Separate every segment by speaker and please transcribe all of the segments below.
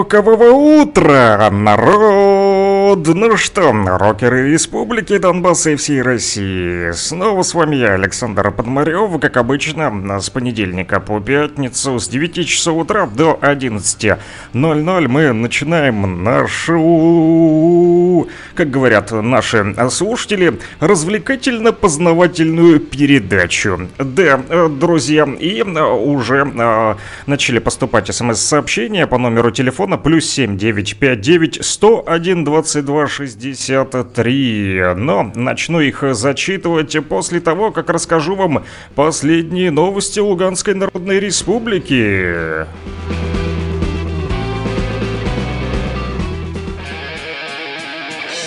Speaker 1: Рокового утра, народ! Ну что, рокеры Республики Донбасса и всей России. Снова с вами я, Александр Подмарев, как обычно, с понедельника по пятницу с 9 часов утра до 11.00 мы начинаем нашу, как говорят наши слушатели, развлекательно-познавательную передачу. Да, друзья, и уже а, начали поступать смс-сообщения по номеру телефона плюс 7959 101 22 63. Но начну их зачитывать после того, как расскажу вам последние новости Луганской Народной Республики.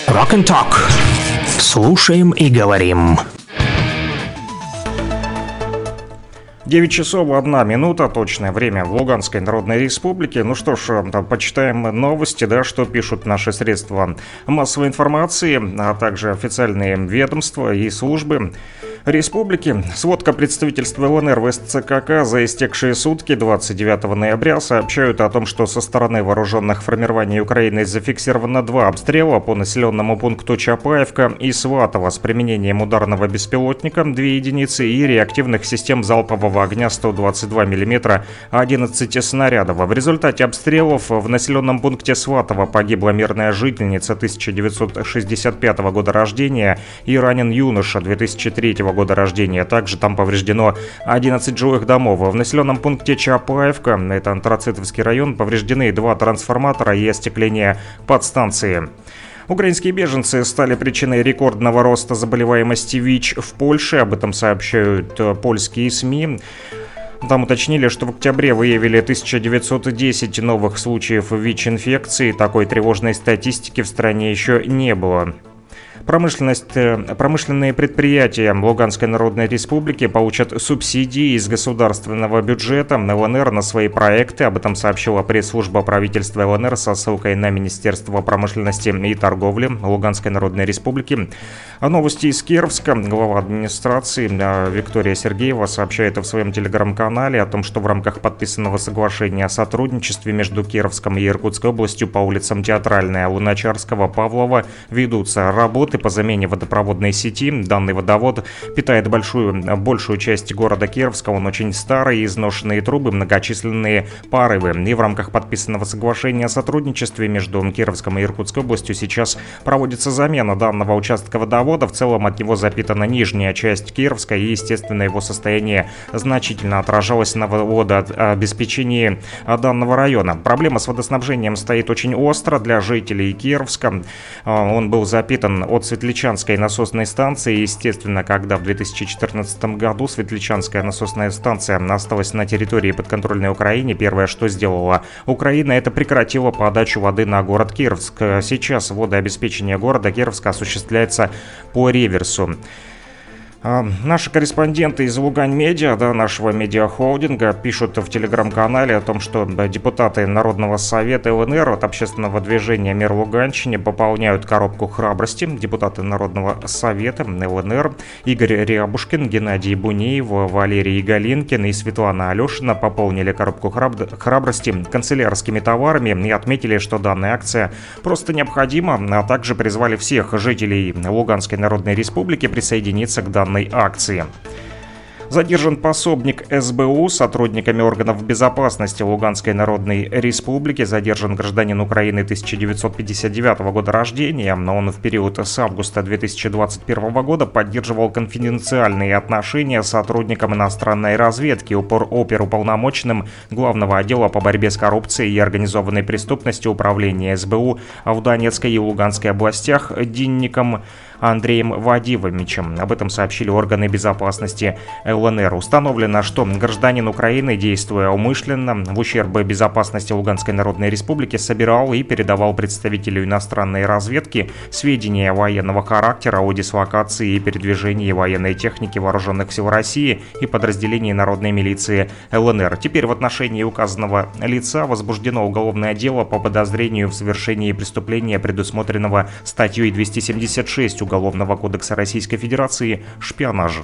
Speaker 2: Rock and Talk. Слушаем и говорим.
Speaker 1: 9 часов 1 минута, точное время в Луганской Народной Республике. Ну что ж, почитаем новости, да, что пишут наши средства массовой информации, а также официальные ведомства и службы республики. Сводка представительства ЛНР в СЦКК за истекшие сутки 29 ноября сообщают о том, что со стороны вооруженных формирований Украины зафиксировано два обстрела по населенному пункту Чапаевка и Сватово с применением ударного беспилотника 2 единицы и реактивных систем залпового огня 122 мм 11 снарядов. В результате обстрелов в населенном пункте Сватово погибла мирная жительница 1965 года рождения и ранен юноша 2003 года рождения. Также там повреждено 11 жилых домов. В населенном пункте Чапаевка, это Антрацитовский район, повреждены два трансформатора и остекление подстанции. Украинские беженцы стали причиной рекордного роста заболеваемости ВИЧ в Польше. Об этом сообщают э, польские СМИ. Там уточнили, что в октябре выявили 1910 новых случаев ВИЧ-инфекции. Такой тревожной статистики в стране еще не было. Промышленность, э, промышленные предприятия Луганской Народной Республики получат субсидии из государственного бюджета ЛНР на свои проекты.Об этом сообщила пресс-служба правительства ЛНР со ссылкой на Министерство промышленности и торговли Луганской Народной Республики. А новости из Кировска. Глава администрации э, Виктория Сергеева сообщает в своем телеграм-канале о том, что в рамках подписанного соглашения о сотрудничестве между Кировском и Иркутской областью по улицам Театральная, Луначарского, Павлова ведутся работы работы по замене водопроводной сети. Данный водовод питает большую, большую часть города Кировска. Он очень старый, изношенные трубы, многочисленные парывы. И в рамках подписанного соглашения о сотрудничестве между Кировском и Иркутской областью сейчас проводится замена данного участка водовода. В целом от него запитана нижняя часть Кировска и, естественно, его состояние значительно отражалось на водообеспечении данного района. Проблема с водоснабжением стоит очень остро для жителей Кировска. Он был запитан от Светличанской насосной станции. Естественно, когда в 2014 году Светличанская насосная станция осталась на территории подконтрольной Украине, первое, что сделала Украина, это прекратила подачу воды на город Кировск. Сейчас водообеспечение города Кировска осуществляется по реверсу. А, наши корреспонденты из Лугань Медиа, да, нашего медиахолдинга, пишут в телеграм-канале о том, что депутаты Народного совета ЛНР от общественного движения «Мир Луганщине» пополняют коробку храбрости. Депутаты Народного совета ЛНР Игорь Рябушкин, Геннадий Бунеев, Валерий Галинкин и Светлана Алешина пополнили коробку храбрости канцелярскими товарами и отметили, что данная акция просто необходима, а также призвали всех жителей Луганской Народной Республики присоединиться к данной данной акции. Задержан пособник СБУ сотрудниками органов безопасности Луганской Народной Республики. Задержан гражданин Украины 1959 года рождения, но он в период с августа 2021 года поддерживал конфиденциальные отношения с сотрудником иностранной разведки, упор оперуполномоченным Главного отдела по борьбе с коррупцией и организованной преступностью Управления СБУ в Донецкой и Луганской областях Динником Андреем Вадимовичем. Об этом сообщили органы безопасности ЛНР. Установлено, что гражданин Украины, действуя умышленно в ущерб безопасности Луганской Народной Республики, собирал и передавал представителю иностранной разведки сведения военного характера о дислокации и передвижении военной техники вооруженных сил России и подразделений народной милиции ЛНР. Теперь в отношении указанного лица возбуждено уголовное дело по подозрению в совершении преступления, предусмотренного статьей 276 Уголовного кодекса Российской Федерации «Шпионаж».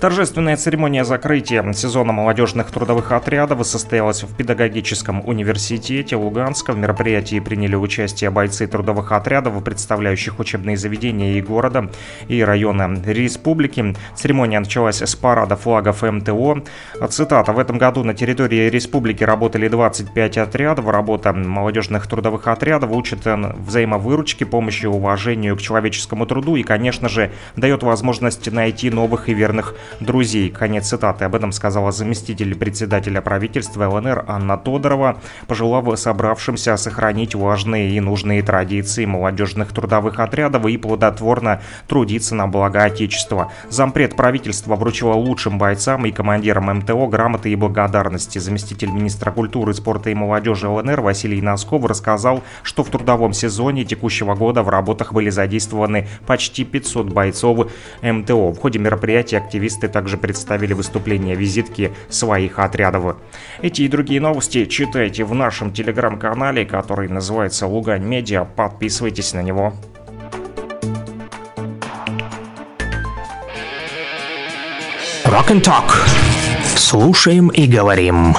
Speaker 1: Торжественная церемония закрытия сезона молодежных трудовых отрядов состоялась в педагогическом университете Луганска. В мероприятии приняли участие бойцы трудовых отрядов, представляющих учебные заведения и города, и района республики. Церемония началась с парада флагов МТО. Цитата. В этом году на территории республики работали 25 отрядов. Работа молодежных трудовых отрядов учит взаимовыручке, помощи уважению к человеческому труду и, конечно же, дает возможность найти новых и верных друзей. Конец цитаты. Об этом сказала заместитель председателя правительства ЛНР Анна Тодорова, пожелав собравшимся сохранить важные и нужные традиции молодежных трудовых отрядов и плодотворно трудиться на благо Отечества. Зампред правительства вручила лучшим бойцам и командирам МТО грамоты и благодарности. Заместитель министра культуры, спорта и молодежи ЛНР Василий Носков рассказал, что в трудовом сезоне текущего года в работах были задействованы почти 500 бойцов МТО. В ходе мероприятия активисты Журналисты также представили выступления визитки своих отрядов. Эти и другие новости читайте в нашем телеграм-канале, который называется Лугань Медиа. Подписывайтесь на него.
Speaker 2: Rock and Talk. Слушаем и говорим.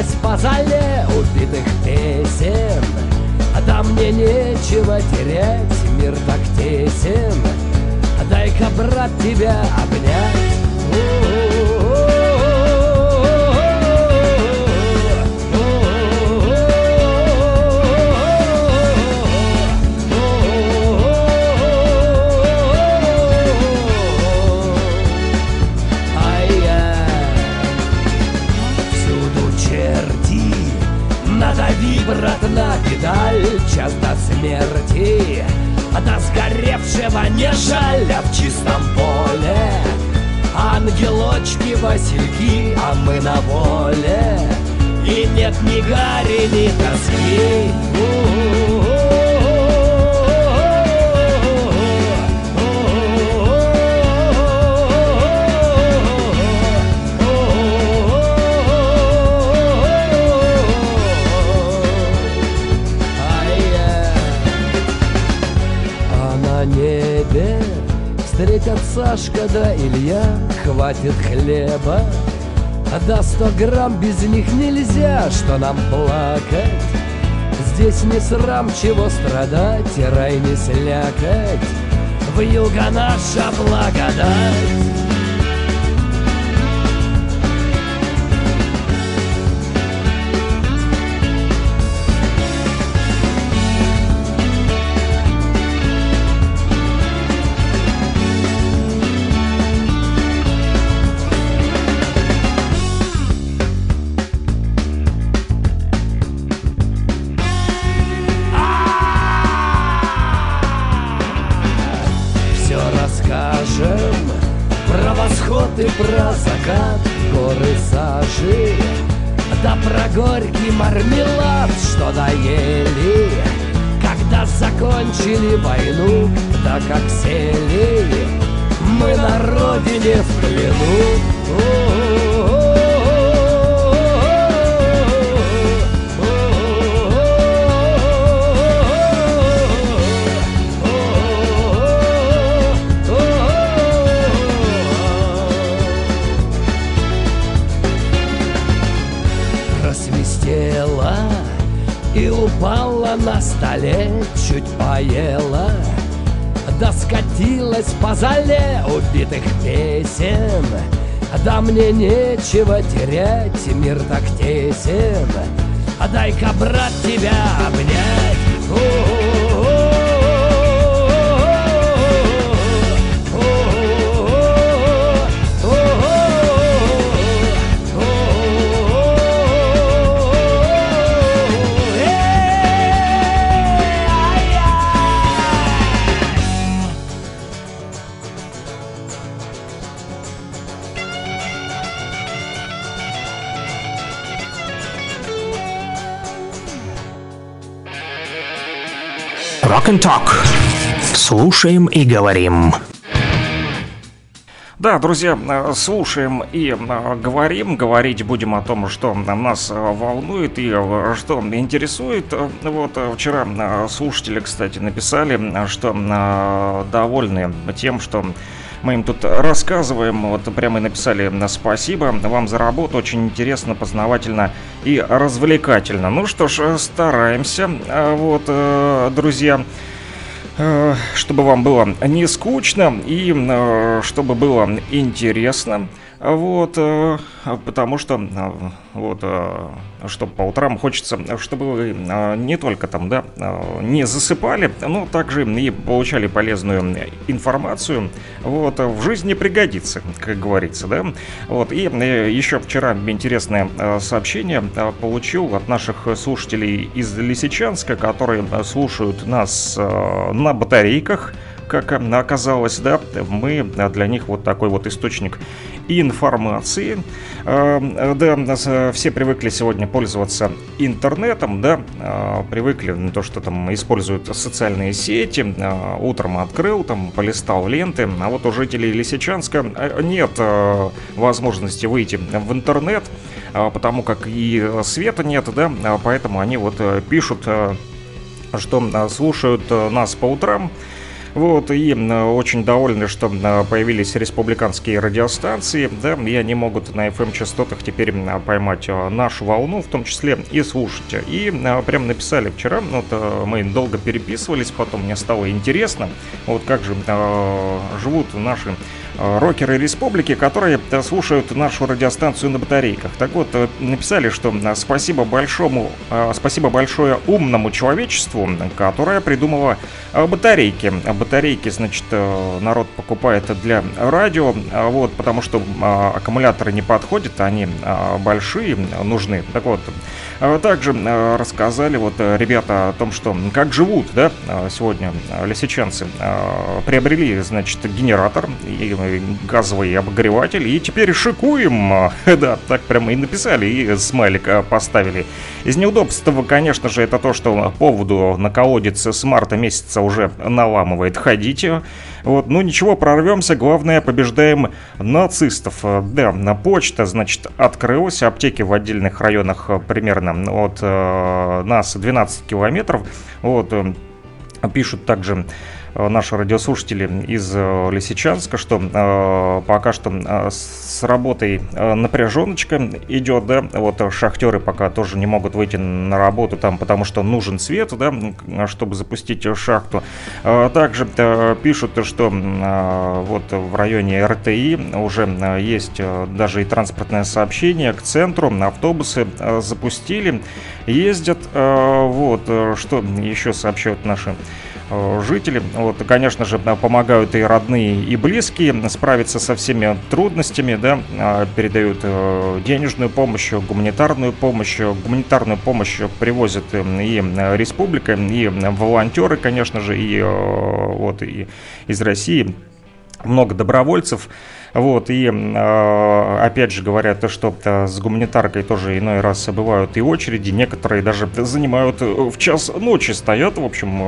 Speaker 3: Скатилась по зале убитых песен. А да мне нечего терять, мир так тесен. Дай-ка, брат, тебя обнять брат, на педаль час до смерти. До сгоревшего не жаль, а в чистом поле. Ангелочки, васильки, а мы на воле. И нет ни гари, ни тоски. У -у Сашка да Илья, хватит хлеба. А до сто грамм без них нельзя, что нам плакать. Здесь не срам, чего страдать, рай не слякать В юга наша благодать терять, мир так
Speaker 2: Слушаем и говорим.
Speaker 1: Да, друзья, слушаем и э, говорим, говорить будем о том, что нас э, волнует и что интересует. Вот вчера слушатели, кстати, написали, что довольны тем, что мы им тут рассказываем, вот прямо и написали спасибо вам за работу, очень интересно, познавательно и развлекательно. Ну что ж, стараемся, вот, друзья. Чтобы вам было не скучно и э, чтобы было интересно. Вот, э, потому что, э, вот, э, чтобы по утрам хочется, чтобы вы не только там, да, не засыпали, но также и получали полезную информацию. Вот, в жизни пригодится, как говорится, да. Вот, и еще вчера интересное сообщение получил от наших слушателей из Лисичанска, которые слушают нас на батарейках, как оказалось, да, мы для них вот такой вот источник информации. Э, да, все привыкли сегодня пользоваться интернетом, да, э, привыкли на то, что там используют социальные сети, э, утром открыл, там полистал ленты, а вот у жителей Лисичанска нет возможности выйти в интернет, потому как и света нет, да, поэтому они вот пишут, что слушают нас по утрам, вот, и очень довольны, что появились республиканские радиостанции, да, и они могут на FM-частотах теперь поймать а, нашу волну, в том числе и слушать. И прям написали вчера, вот а, мы долго переписывались, потом мне стало интересно, вот как же живут наши Э, рокеры республики, которые э, слушают нашу радиостанцию на батарейках. Так вот, э, написали, что спасибо большому, спасибо большое умному человечеству, которое придумало батарейки. Батарейки, значит, народ покупает для радио, вот, потому что аккумуляторы не подходят, они большие, нужны. Так вот, также рассказали вот ребята о том, что как живут, да, сегодня лисичанцы. Приобрели, значит, генератор и газовый обогреватель, и теперь шикуем. Да, так прямо и написали, и смайлик а, поставили. Из неудобства, конечно же, это то, что поводу на колодец с марта месяца уже наламывает. Ходите. Вот, ну ничего, прорвемся. Главное, побеждаем нацистов. Да, на почта, значит, открылась. Аптеки в отдельных районах примерно от э, нас 12 километров. Вот, э, пишут также Э, наши радиослушатели из э, Лисичанска, что э, пока что с работой напряженочка идет, да, вот шахтеры пока тоже не могут выйти на работу там, потому что нужен свет, да, чтобы запустить шахту. Также пишут, что вот в районе РТИ уже есть даже и транспортное сообщение к центру, автобусы запустили, ездят, вот, что еще сообщают наши Э, жители. Вот, конечно же, помогают и родные, и близкие справиться со всеми трудностями, да, а, передают э, денежную помощь, гуманитарную помощь. Гуманитарную помощь привозят э, и республика, и волонтеры, конечно же, и вот и из России много добровольцев. Вот, и э, опять же говорят, что с гуманитаркой тоже иной раз бывают и очереди, некоторые даже занимают в час ночи стоят, в общем,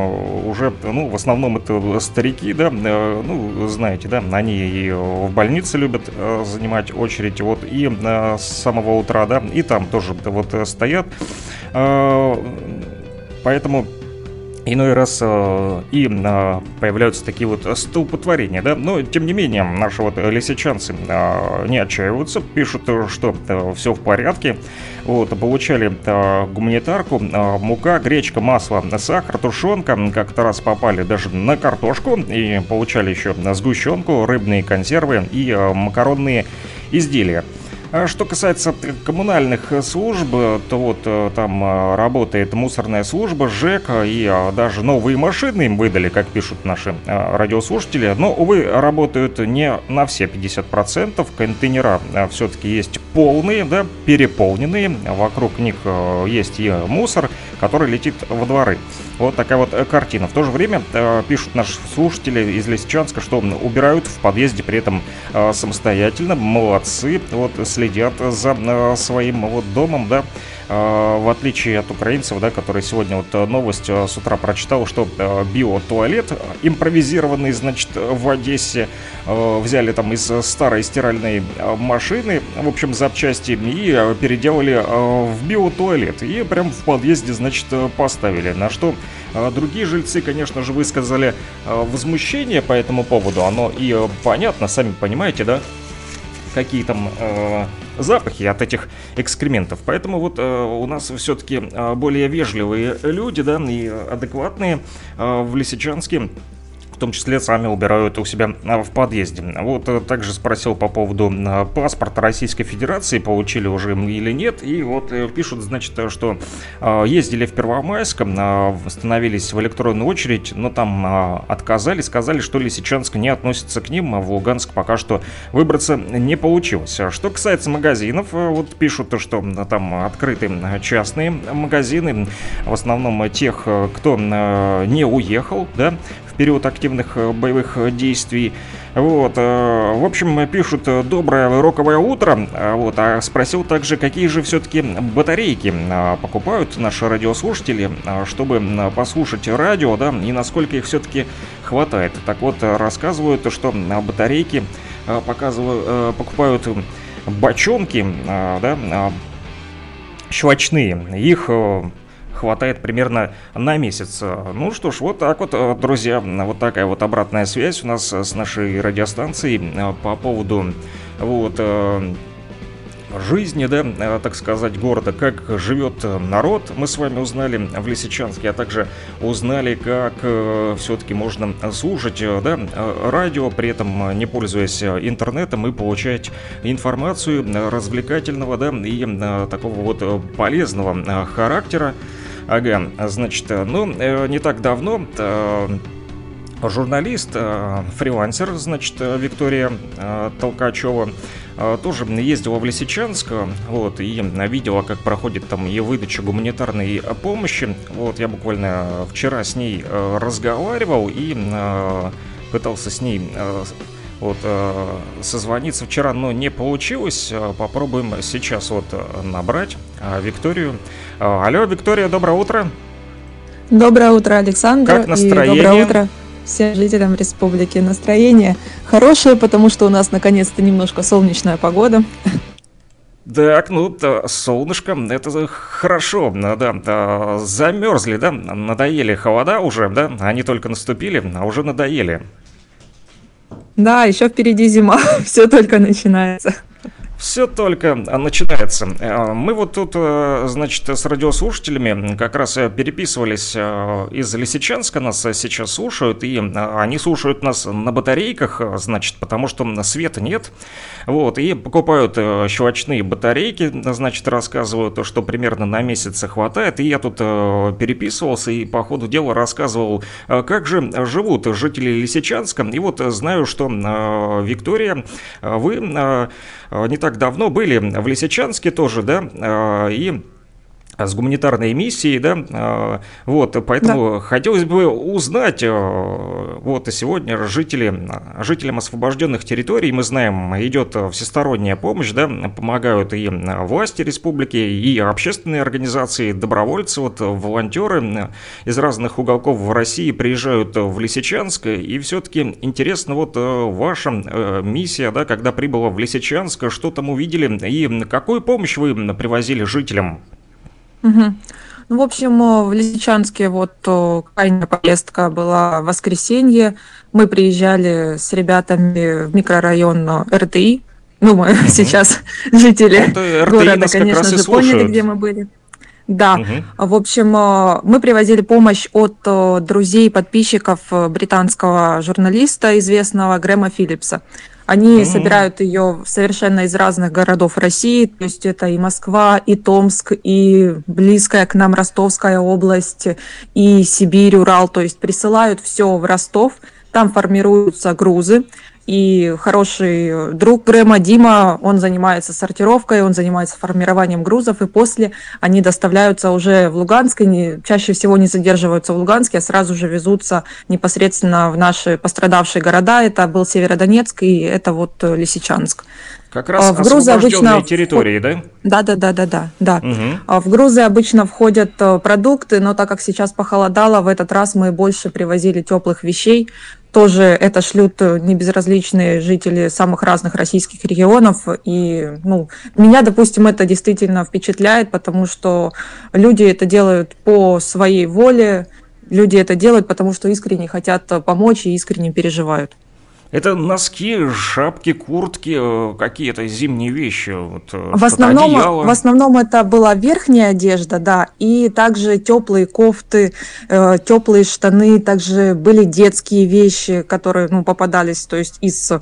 Speaker 1: уже, ну, в основном это старики, да, э, ну, знаете, да, они и в больнице любят э, занимать очередь, вот, и э, с самого утра, да, и там тоже вот стоят, э, поэтому Иной раз э, и э, появляются такие вот столпотворения, да, но тем не менее наши вот лисичанцы э, не отчаиваются, пишут, что э, все в порядке, вот, получали э, гуманитарку, э, мука, гречка, масло, сахар, тушенка, как-то раз попали даже на картошку и получали еще сгущенку, рыбные консервы и э, макаронные изделия. А что касается коммунальных служб, то вот э, там э, работает мусорная служба, ЖЭК, и э, даже новые машины им выдали, как пишут наши радиослушатели. Но, увы, работают не на все 50%. Контейнера все-таки есть полные, да, переполненные. Вокруг них есть и мусор, который летит во дворы. Вот такая вот картина. В то же время пишут наши слушатели из Лисичанска, что убирают в подъезде при этом самостоятельно. Молодцы. Вот следят за э, своим вот домом, да. в отличие от украинцев, да, которые сегодня вот новость с утра прочитал, что биотуалет импровизированный, значит, в Одессе взяли там из старой стиральной машины, в общем, запчасти и переделали в биотуалет. И прям в подъезде, значит, поставили. На что другие жильцы, конечно же, высказали возмущение по этому поводу. Оно и понятно, сами понимаете, да? Какие там э, запахи от этих экскрементов. Поэтому вот э, у нас все-таки э, более вежливые люди, да, и адекватные э, в Лисичанске том числе сами убирают у себя а, в подъезде. Вот э, также спросил по поводу а, паспорта Российской Федерации, получили уже или нет, и вот э, пишут, значит, что а, ездили в Первомайск, становились в электронную очередь, но там отказали, сказали, что Лисичанск не относится к ним, а в Луганск пока что выбраться не получилось. Что касается магазинов, э, вот пишут, что там открыты частные магазины, в основном тех, кто не уехал, да, период активных э, боевых э, действий. Вот, э, в общем, пишут «Доброе роковое утро». Вот, а спросил также, какие же все-таки батарейки покупают наши радиослушатели, чтобы послушать радио, да, и насколько их все-таки хватает. Так вот, рассказывают, что батарейки показывают, покупают бочонки, да, щелочные. Их хватает примерно на месяц. Ну что ж, вот так вот, э, друзья, вот такая вот обратная связь у нас с нашей радиостанцией э, по поводу вот э, жизни, да, так сказать, города, как живет народ, мы с вами узнали в Лисичанске, а также узнали, как все-таки можно слушать, да, радио, при этом не пользуясь интернетом и получать информацию развлекательного, да, и такого вот полезного характера. Ага, значит, э, ну, э, не так давно э, журналист, фрилансер, значит, Виктория Толкачева, тоже ездила в Лисичанск, вот, и видела, как проходит там ее выдача гуманитарной помощи. Вот, я буквально вчера с ней разговаривал и пытался с ней вот, э, созвониться вчера, но не получилось. Э, попробуем сейчас вот э, набрать Викторию. Алло, Виктория, доброе утро.
Speaker 4: Доброе утро, Александр.
Speaker 1: Как настроение?
Speaker 4: И доброе утро всем жителям республики. Настроение хорошее, потому что у нас наконец-то немножко солнечная погода.
Speaker 1: Так, ну, солнышко, это хорошо, да, да, замерзли, да, надоели холода уже, да, они только наступили, а уже надоели.
Speaker 4: Да, еще впереди зима, все только начинается.
Speaker 1: Все только начинается. Э, мы вот тут, э, значит, с радиослушателями как раз э, переписывались из Лисичанска, нас сейчас слушают, и они слушают нас на батарейках, значит, потому что света нет. Вот, и покупают щелочные батарейки, значит, рассказывают, что примерно на месяц хватает. И я тут переписывался и по ходу дела рассказывал, как же живут жители Лисичанска. И вот знаю, что Виктория, вы не так давно были в Лисичанске тоже, да, а, и с гуманитарной миссией, да, а, вот, поэтому да. хотелось бы узнать, а, вот, сегодня жители, жителям освобожденных территорий, мы знаем, идет всесторонняя помощь, да, помогают и власти республики, и общественные организации, добровольцы, вот, волонтеры из разных уголков в России приезжают в Лисичанск, и все-таки интересно, вот, ваша миссия, да, когда прибыла в Лисичанск, что там увидели, и какую помощь вы привозили жителям?
Speaker 4: Угу. Ну, в общем, э, в Лисичанске вот э, крайняя поездка была в воскресенье. Мы приезжали с ребятами в микрорайон э, РТИ. Ну, мы угу. сейчас жители вот, города, конечно же, поняли, где мы были. Да, угу. в общем, мы привозили помощь от друзей подписчиков британского журналиста, известного Грэма Филлипса. Они mm-hmm. собирают ее совершенно из разных городов России, то есть это и Москва, и Томск, и близкая к нам Ростовская область, и Сибирь, Урал, то есть присылают все в Ростов, там формируются грузы, И хороший друг Грэма, Дима, он занимается сортировкой, он занимается формированием грузов, и после они доставляются уже в Луганск, и не, чаще всего не задерживаются в Луганске, а сразу же везутся непосредственно в наши пострадавшие города. Это был Северодонецк и это вот Лисичанск.
Speaker 1: Как раз а, в грузы обычно территории, да?
Speaker 4: Да, да, да, да, да, да. Угу. В грузы обычно входят э, продукты, но так как сейчас похолодало, в этот раз мы больше привозили теплых вещей. Тоже это шлют э, небезразличные жители самых разных российских регионов. И ну, меня, допустим, это действительно впечатляет, потому что люди это делают по своей воле, люди это делают, потому что искренне хотят помочь и искренне переживают.
Speaker 1: Это носки, шапки, куртки, э, какие-то зимние вещи. Вот,
Speaker 4: э, в, основном, в основном это была верхняя одежда, да, и также теплые кофты, э, теплые штаны, также были детские вещи, которые ну, попадались, то есть из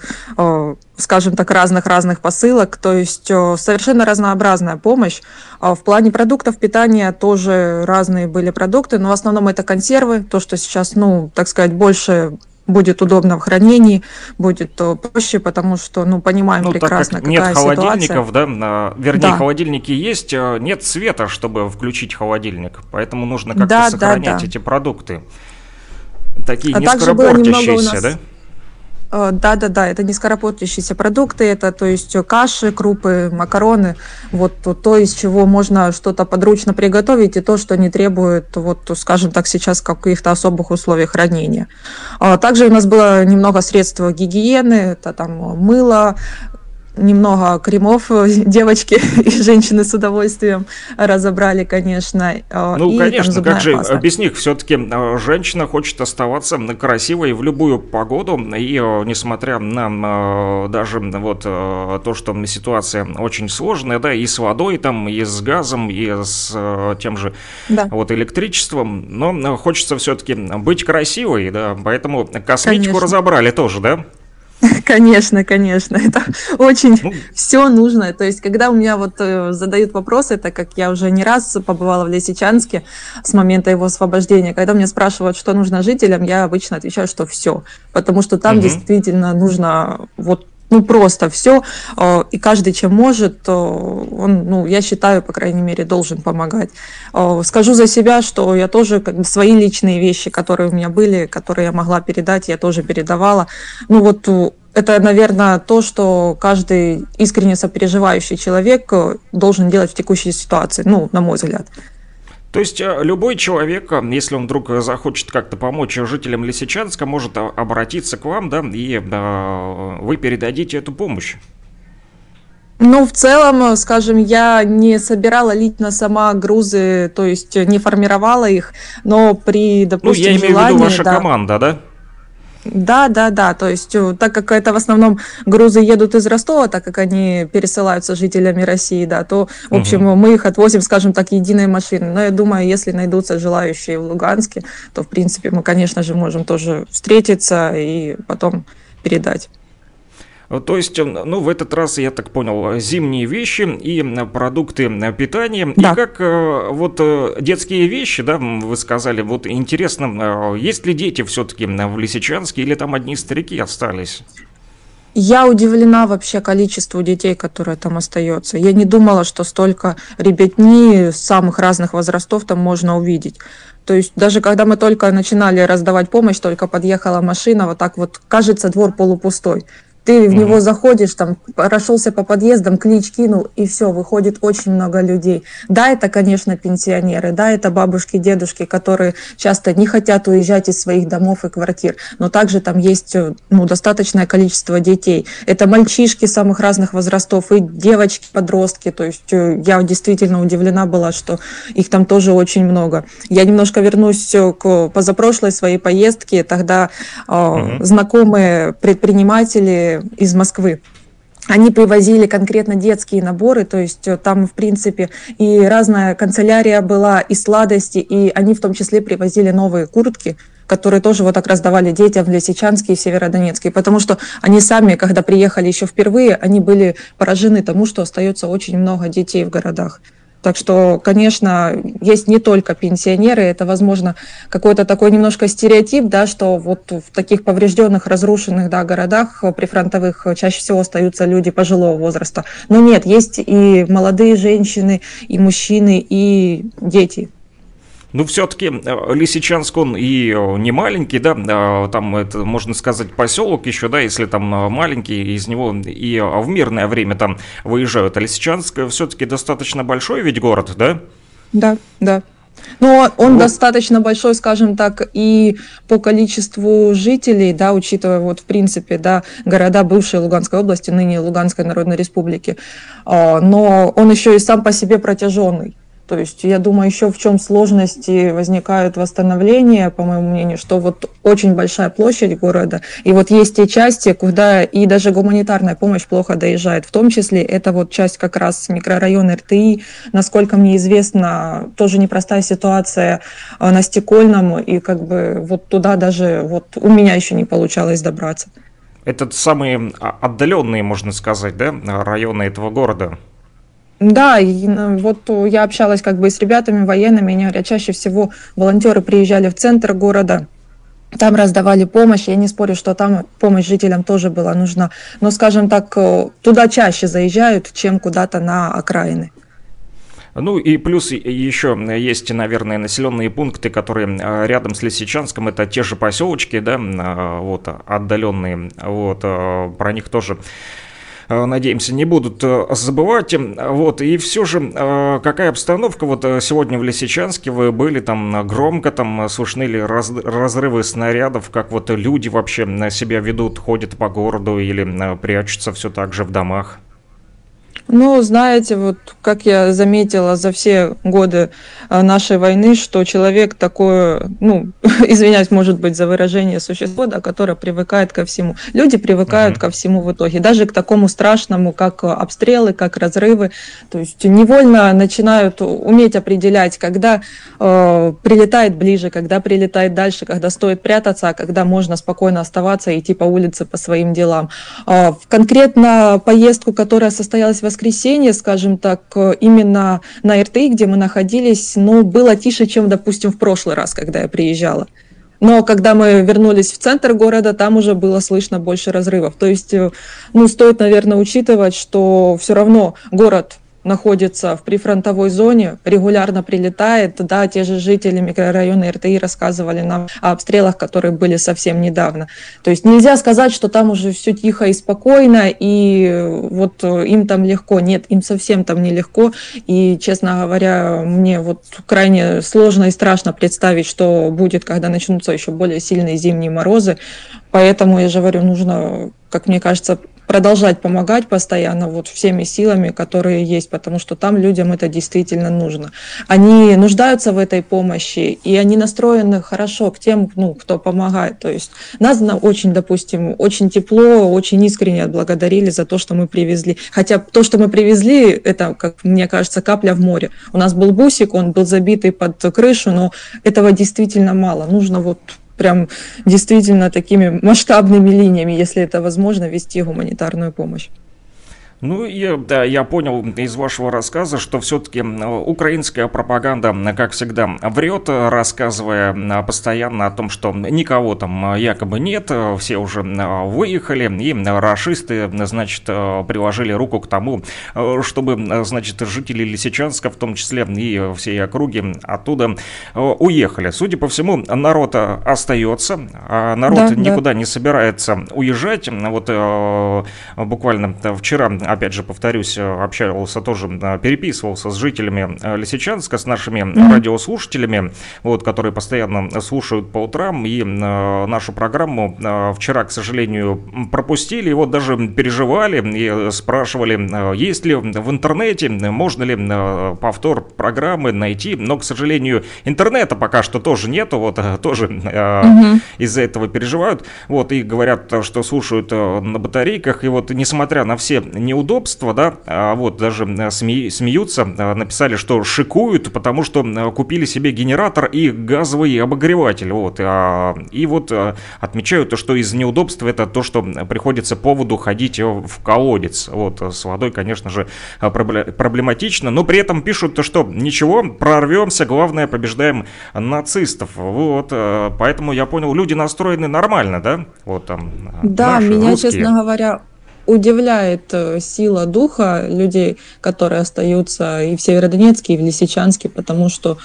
Speaker 4: скажем так, разных-разных посылок, то есть совершенно разнообразная помощь. В плане продуктов питания тоже разные были продукты, но в основном это консервы, то, что сейчас, ну, так сказать, больше будет удобно в хранении, будет проще, потому что, ну, понимаем ну, прекрасно, так как
Speaker 1: какая нет холодильников, ситуация. да, вернее, да. холодильники есть, а нет света, чтобы включить холодильник, поэтому нужно как-то да, сохранять да, да. эти продукты. Такие а нескоропортящиеся, да?
Speaker 4: Да-да-да, э, это нескоропортящиеся продукты, это то есть каши, крупы, макароны, вот то, из чего можно что-то подручно приготовить, и то, что не требует, вот, скажем так, сейчас каких-то особых условий хранения. А также у нас было немного средств гигиены, это там мыло, немного кремов девочки и женщины с удовольствием разобрали, конечно.
Speaker 1: Э, ну, и, конечно, там, как же паста. без них все-таки э, женщина хочет оставаться красивой в любую погоду, и э, несмотря на даже вот то, что ситуация очень сложная, да, и с водой там, и с газом, и с тем же да. вот электричеством, но хочется все-таки быть красивой, да, поэтому косметику конечно. разобрали тоже, да?
Speaker 4: Конечно, конечно, это очень ну, все нужно. То есть, когда у меня вот э, задают вопросы, так как я уже не раз побывала в Лисичанске с момента его освобождения, когда меня спрашивают, что нужно жителям, я обычно отвечаю, что все, потому что там угу. действительно нужно вот ну просто все, э, и каждый чем может, он, ну, я считаю, по крайней мере, должен помогать. Э, скажу за себя, что я тоже как бы свои личные вещи, которые у меня были, которые я могла передать, я тоже передавала. Ну вот э, это, наверное, то, что каждый искренне сопереживающий человек должен делать в текущей ситуации, ну, на мой взгляд.
Speaker 1: То есть э, любой человек, э, если он вдруг захочет как-то помочь жителям Лисичанска, может э, обратиться к вам, да, и вы передадите эту помощь.
Speaker 4: Ну, в целом, скажем, я не собирала лично сама грузы, то есть не формировала их, но при, допустим, Ну, я имею желании, в виду
Speaker 1: ваша да, команда, да?
Speaker 4: Да, да, да. То есть, э, так как это в основном грузы едут из Ростова, так как они пересылаются жителями России, да, то, в общем, угу. мы их отвозим, скажем так, единой машиной. Но я думаю, если найдутся желающие в Луганске, то, в принципе, мы, конечно же, можем тоже встретиться и потом передать.
Speaker 1: То есть, э, ну, в этот раз, я так понял, зимние вещи и продукты питания. Да. И как э, вот э, детские вещи, да, вы сказали, вот интересно, есть ли дети все-таки в Лисичанске или там одни старики остались?
Speaker 4: Я удивлена вообще количеству детей, которые там остается. Я не думала, что столько ребятни самых разных возрастов там можно увидеть. То есть даже когда мы только начинали раздавать помощь, только подъехала машина, вот так вот кажется двор полупустой. Ты в него заходишь, там, прошелся по подъездам, клич кинул, и все, выходит очень много людей. Да, это, конечно, пенсионеры, да, это бабушки, дедушки, которые часто не хотят уезжать из своих домов и квартир, но также там есть э, ну, достаточное количество детей. Это мальчишки самых разных возрастов, и девочки, подростки, то есть э, я действительно удивлена была, что их там тоже очень много. Я немножко вернусь э, к позапрошлой своей поездке, тогда угу. знакомые предприниматели из Москвы они привозили конкретно детские наборы, то есть э, там, в принципе, и разная канцелярия была, и сладости, и они в том числе привозили новые куртки, которые тоже вот так раздавали детям в Лисичанске и Северодонецке, потому что они сами, когда приехали еще впервые, они были поражены тому, что остается очень много детей в городах. Так что, конечно, есть не только пенсионеры, это, возможно, какой-то такой немножко стереотип, да, что вот в таких поврежденных, разрушенных да, городах прифронтовых чаще всего остаются люди пожилого возраста. Но нет, есть и молодые женщины, и мужчины, и дети.
Speaker 1: Ну, все-таки э, Лисичанск, он и э, не маленький, да, э, там, это, можно сказать, поселок еще, да, если там маленький, из него и в мирное время там выезжают. А Лисичанск все-таки достаточно большой ведь город, да?
Speaker 4: Да, да. Но он вот. достаточно большой, скажем так, и по количеству жителей, да, учитывая вот в принципе, да, города бывшей Луганской области, ныне Луганской Народной Республики, а, но он еще и сам по себе протяженный. То есть я думаю, еще в чем сложности возникают восстановления, по моему мнению, что вот очень большая площадь города, и вот есть те части, куда и даже гуманитарная помощь плохо доезжает. В том числе это вот часть как раз микрорайона РТИ, насколько мне известно, тоже непростая ситуация а, на Стекольном, и как бы вот туда даже вот у меня еще не получалось добраться.
Speaker 1: Это самые отдаленные, можно сказать, да, районы этого города?
Speaker 4: Да, вот я общалась как бы с ребятами военными, они говорят, чаще всего волонтеры приезжали в центр города, там раздавали помощь, я не спорю, что там помощь жителям тоже была нужна, но, скажем так, э, туда чаще заезжают, чем куда-то на окраины.
Speaker 1: Ну и плюс еще есть, наверное, населенные пункты, которые э, рядом с Лисичанском, это те же поселочки, да, э, вот, отдаленные, вот, про них тоже Э, надеемся, не будут э, забывать. Вот, и все же, э, какая обстановка вот сегодня в Лисичанске? Вы были там громко, там слышны ли раз, разрывы снарядов, как вот люди вообще себя ведут, ходят по городу или прячутся все так же в домах?
Speaker 4: Ну, знаете, вот как я заметила за все годы э, нашей войны, что человек такое, ну, извиняюсь, может быть, за выражение существо, да, которое привыкает ко всему. Люди привыкают uh-huh. ко всему в итоге, даже к такому страшному, как обстрелы, как разрывы. То есть невольно начинают уметь определять, когда э, прилетает ближе, когда прилетает дальше, когда стоит прятаться, а когда можно спокойно оставаться и идти по улице по своим делам. Э, конкретно поездку, которая состоялась в воскресенье, скажем так, именно на РТИ, где мы находились, ну, было тише, чем, допустим, в прошлый раз, когда я приезжала. Но когда мы вернулись в центр города, там уже было слышно больше разрывов. То есть, э, ну, стоит, наверное, учитывать, что все равно город находится в прифронтовой зоне, регулярно прилетает. Да, те же жители микрорайона РТИ рассказывали нам о обстрелах, которые были совсем недавно. То есть нельзя сказать, что там уже все тихо и спокойно, и вот им там легко. Нет, им совсем там нелегко. И, честно говоря, мне вот крайне сложно и страшно представить, что будет, когда начнутся еще более сильные зимние морозы. Поэтому, я же говорю, нужно, как мне кажется, продолжать помогать постоянно вот всеми силами, которые есть, потому что там людям это действительно нужно. Они нуждаются в этой помощи, и они настроены хорошо к тем, ну, кто помогает. То есть нас очень, допустим, очень тепло, очень искренне отблагодарили за то, что мы привезли. Хотя то, что мы привезли, это, как мне кажется, капля в море. У нас был бусик, он был забитый под крышу, но этого действительно мало. Нужно вот прям действительно такими масштабными линиями, если это возможно, вести гуманитарную помощь.
Speaker 1: Ну, я, да, я понял из вашего рассказа, что все-таки украинская пропаганда, как всегда, врет, рассказывая постоянно о том, что никого там якобы нет, все уже выехали, и расисты, значит, приложили руку к тому, чтобы, значит, жители Лисичанска, в том числе и всей округи, оттуда уехали. Судя по всему, народ остается, а народ да, никуда да. не собирается уезжать. Вот буквально вчера опять же, повторюсь, э, общался тоже, э, переписывался с жителями э, Лисичанска, с нашими mm-hmm. радиослушателями, вот, которые постоянно слушают по утрам, и нашу программу вчера, к сожалению, пропустили, и вот даже переживали и спрашивали, есть ли в интернете, можно ли повтор программы найти, но, к сожалению, интернета пока что тоже нету, вот, тоже mm-hmm. из-за этого переживают, вот, и говорят, что слушают на батарейках, и вот, несмотря на все неудобства, неудобства, да, а вот даже сме, смеются, написали, что шикуют, потому что купили себе генератор и газовый обогреватель, вот, а, и вот отмечают, что из неудобства это то, что приходится поводу ходить в колодец, вот, с водой, конечно же, проблематично, но при этом пишут, что ничего, прорвемся, главное, побеждаем нацистов, вот, поэтому я понял, люди настроены нормально, да, вот там.
Speaker 4: Да, наши, меня, русские. честно говоря, удивляет э, сила духа людей, которые остаются и в Северодонецке, и в Лисичанске, потому что,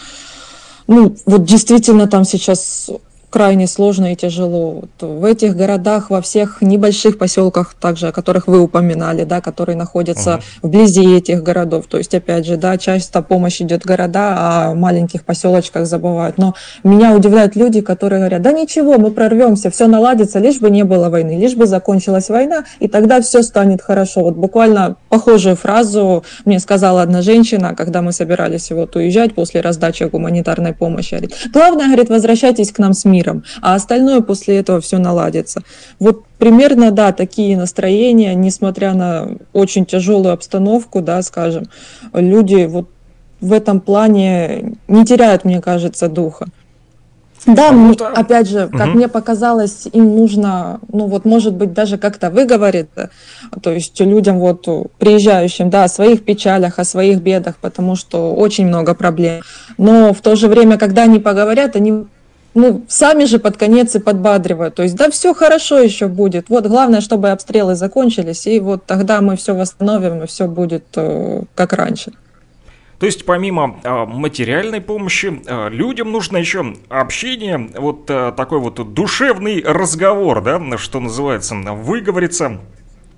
Speaker 4: ну, вот действительно там сейчас крайне сложно и тяжело. Вот в этих городах, во всех небольших поселках, также, о которых вы упоминали, да, которые находятся uh-huh. вблизи этих городов. То есть, опять же, да, часто помощь идет города, а в маленьких поселочках забывают. Но меня удивляют люди, которые говорят, да ничего, мы прорвемся, все наладится, лишь бы не было войны, лишь бы закончилась война, и тогда все станет хорошо. Вот буквально похожую фразу мне сказала одна женщина, когда мы собирались вот уезжать после раздачи гуманитарной помощи. Говорит, главное, говорит, возвращайтесь к нам с миром миром, а остальное после этого все наладится. Вот примерно, да, такие настроения, несмотря на очень тяжелую обстановку, да, скажем, люди вот в этом плане не теряют, мне кажется, духа. Да, ну, опять же, как угу. мне показалось, им нужно, ну вот, может быть, даже как-то выговориться, то есть людям вот приезжающим, да, о своих печалях, о своих бедах, потому что очень много проблем. Но в то же время, когда они поговорят, они ну, сами же под конец и подбадривают. То есть, да, все хорошо еще будет. Вот главное, чтобы обстрелы закончились, и вот тогда мы все восстановим, и все будет э, как раньше.
Speaker 1: То есть помимо э, материальной помощи, э, людям нужно еще общение, вот э, такой вот душевный разговор, да, что называется, выговориться.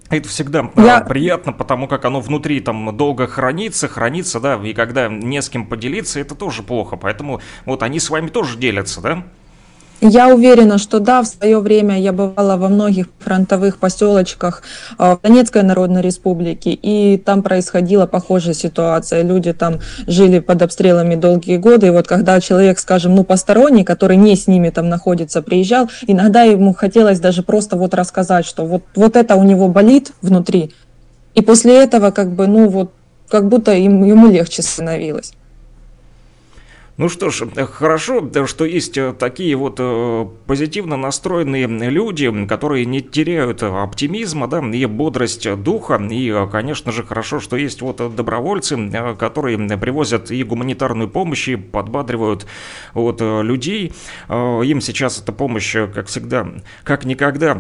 Speaker 1: Это всегда Я... приятно, потому как оно внутри там долго хранится, хранится, да, и когда не с кем поделиться, это тоже плохо. Поэтому вот они с вами тоже делятся, да?
Speaker 4: Я уверена, что да, в свое время я бывала во многих фронтовых поселочках а, в Донецкой Народной Республике, и там происходила похожая ситуация. Люди там жили под обстрелами долгие годы, и вот когда человек, скажем, ну посторонний, который не с ними там находится, приезжал, иногда ему хотелось даже просто вот рассказать, что вот, вот это у него болит внутри, и после этого как бы, ну вот, как будто им, ему легче становилось.
Speaker 1: Ну что ж, хорошо, что есть э, такие вот э, позитивно настроенные люди, которые не теряют оптимизма, да, и бодрость духа. И, конечно же, хорошо, что есть вот добровольцы, э, которые привозят и гуманитарную помощь, и подбадривают вот людей. Им сейчас эта помощь, как всегда, как никогда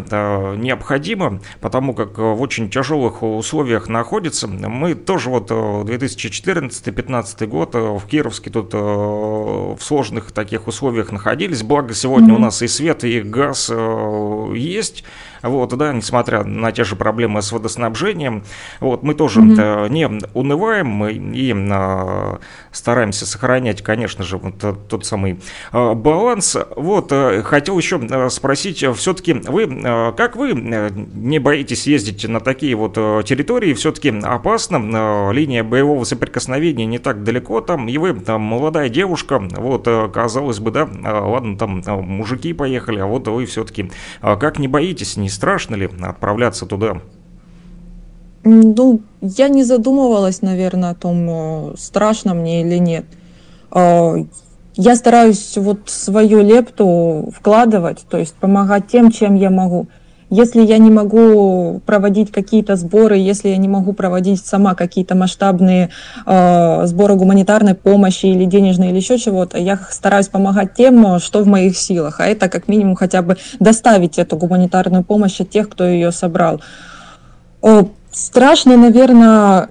Speaker 1: необходима, потому как в очень тяжелых условиях находится. Мы тоже вот 2014-2015 год в Кировске тут в сложных таких условиях находились. Благо сегодня mm-hmm. у нас и свет, и газ э, есть. Вот, да, несмотря на те же проблемы с водоснабжением, вот, мы тоже mm-hmm. не унываем мы и а, стараемся сохранять, конечно же, вот тот самый а, баланс. Вот, а, хотел еще спросить, все-таки вы, как вы не боитесь ездить на такие вот территории, все-таки опасно, линия боевого соприкосновения не так далеко там, и вы там молодая девушка, вот, казалось бы, да, ладно, там мужики поехали, а вот вы все-таки как не боитесь, не страшно ли отправляться туда?
Speaker 4: Ну, я не задумывалась, наверное, о том, э, страшно мне или нет. А, я стараюсь вот свою лепту вкладывать, то есть помогать тем, чем я могу. Если я не могу проводить какие-то сборы, если я не могу проводить сама какие-то масштабные э, сборы гуманитарной помощи или денежные или еще чего-то, я стараюсь помогать тем, что в моих силах. А это как минимум хотя бы доставить эту гуманитарную помощь от тех, кто ее собрал. О, страшно, наверное,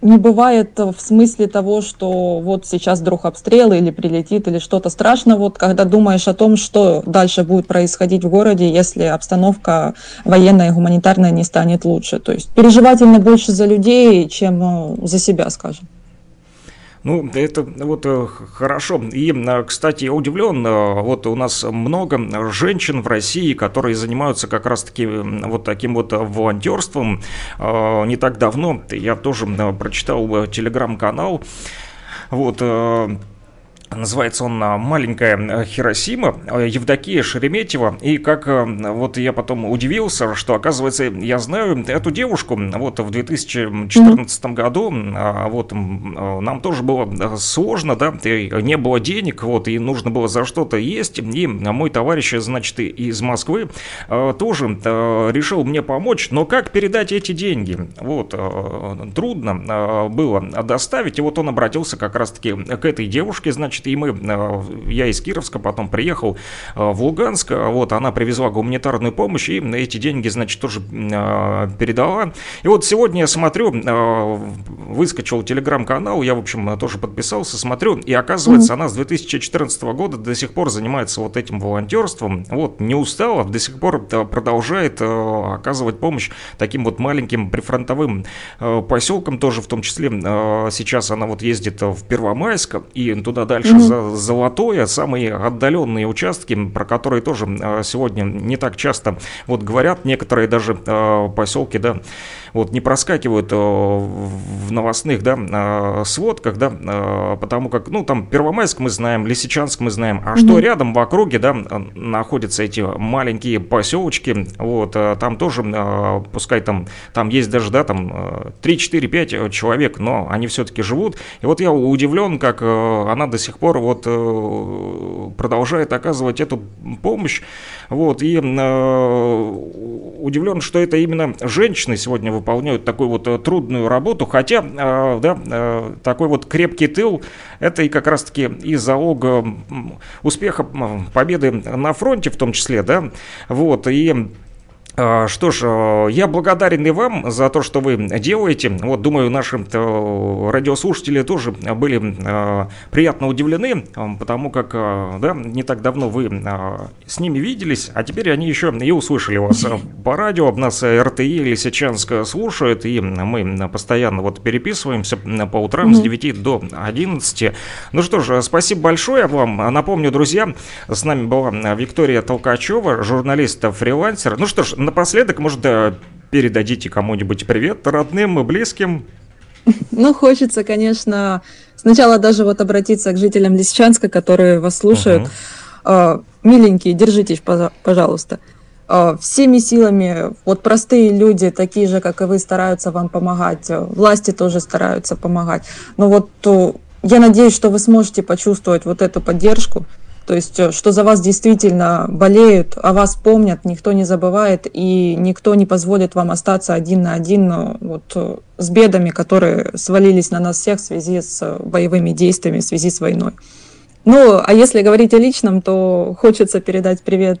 Speaker 4: не бывает в смысле того, что вот сейчас вдруг обстрел или прилетит или что-то страшно, вот когда думаешь о том, что дальше будет происходить в городе, если обстановка военная и гуманитарная не станет лучше. То есть переживательно больше за людей, чем э, за себя, скажем.
Speaker 1: Ну, это вот э, хорошо. И, э, кстати, удивлен, э, вот у нас много женщин в России, которые занимаются как раз-таки вот таким вот волонтерством. Не так давно я тоже прочитал телеграм-канал, вот, Называется он «Маленькая Хиросима» Евдокия Шереметьева. И как вот я потом удивился, что, оказывается, я знаю эту девушку. Вот в 2014 mm-hmm. году а, вот нам тоже было сложно, да, не было денег, вот, и нужно было за что-то есть. И мой товарищ, значит, из Москвы тоже решил мне помочь. Но как передать эти деньги? Вот, трудно было доставить. И вот он обратился как раз-таки к этой девушке, значит, и мы, э, я из Кировска потом приехал э, в Луганск, вот, она привезла гуманитарную помощь, и эти деньги, значит, тоже э, передала. И вот сегодня я смотрю, выскочил телеграм-канал, я, в общем, тоже подписался, смотрю, и оказывается, mm-hmm. она с 2014 года до сих пор занимается вот этим волонтерством, вот, не устала, до сих пор продолжает оказывать помощь таким вот маленьким прифронтовым поселкам, тоже в том числе сейчас она вот ездит в Первомайск, и туда дальше mm-hmm. Золотое, самые отдаленные участки, про которые тоже а, сегодня не так часто вот говорят, некоторые даже а, поселки, да, вот не проскакивают э, в новостных, да, э, сводках, да, э, потому как, ну, там Первомайск мы знаем, Лисичанск мы знаем, а mm-hmm. что рядом в округе, да, находятся эти маленькие поселочки, вот, там тоже, пускай там, там есть даже, да, там 3, 4, 5 человек, но они все-таки живут, и вот я удивлен, как она до сих пор вот продолжает оказывать эту помощь, вот, и удивлен, что это именно женщины сегодня выполняют такую вот э, трудную работу, хотя, э, да, э, такой вот крепкий тыл, это и как раз-таки и залог успеха, победы на фронте в том числе, да, вот, и что ж, а, я благодарен и вам за то, что вы делаете. Вот, думаю, наши радиослушатели тоже были а, приятно удивлены, потому как, да, не так давно вы с ними виделись, а теперь они еще и услышали вас по радио. Нас РТИ Лисичанск слушают, и мы постоянно вот переписываемся по утрам с 9 до 11. Ну что ж, спасибо большое вам. Напомню, друзья, с нами была Виктория Толкачева, журналист-фрилансер. Ну что ж, напоследок, может, передадите кому-нибудь привет родным и близким?
Speaker 4: Ну, хочется, конечно, сначала даже вот обратиться к жителям Лисичанска, которые вас слушают. Uh-huh. Миленькие, держитесь, пожалуйста. А, всеми силами, вот простые люди, такие же, как и вы, стараются вам помогать. Власти тоже стараются помогать. Но вот я надеюсь, что вы сможете почувствовать вот эту поддержку, то есть, э, что за вас действительно болеют, о вас помнят, никто не забывает, и никто не позволит вам остаться один на один ну, вот, э, с бедами, которые свалились на нас всех в связи с э, боевыми действиями, в связи с войной. Ну, а если говорить о личном, то хочется передать привет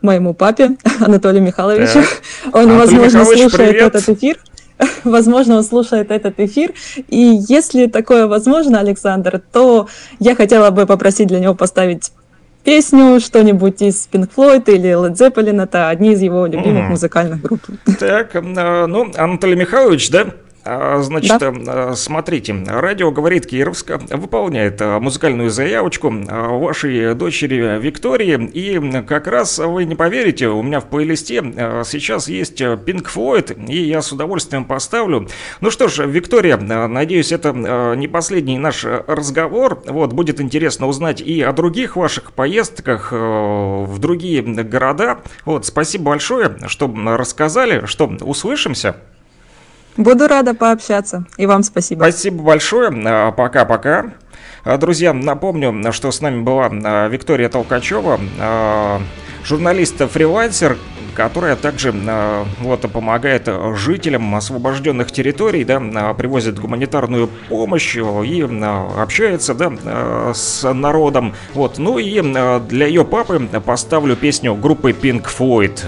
Speaker 4: моему папе Анатолию Михайловичу. Так. Он, Анатолий возможно, Михайлович, слушает привет. этот эфир. Возможно, он слушает этот эфир. И если такое возможно, Александр, то я хотела бы попросить для него поставить песню, что-нибудь из Pink Floyd или Led Zeppelin. Это одни из его любимых mm. музыкальных групп.
Speaker 1: Так, ну, Анатолий Михайлович, да? А, значит, да. Э, смотрите, радио говорит Кировска выполняет э, музыкальную заявочку э, вашей дочери Виктории, и как раз вы не поверите, у меня в плейлисте сейчас есть Pink Floyd, и я с удовольствием поставлю. Ну что ж, Виктория, надеюсь, это не последний наш разговор, вот, будет интересно узнать и о других ваших поездках в другие города. Вот, спасибо большое, что рассказали, что услышимся.
Speaker 4: Буду рада пообщаться. И вам спасибо.
Speaker 1: Спасибо большое. А, пока-пока. А, друзья, напомню, что с нами была а, Виктория Толкачева, журналист-фрилансер, которая также вот, помогает жителям освобожденных территорий, да, привозит гуманитарную помощь и общается да, с народом. Вот. Ну и для ее папы поставлю песню группы Pink Floyd.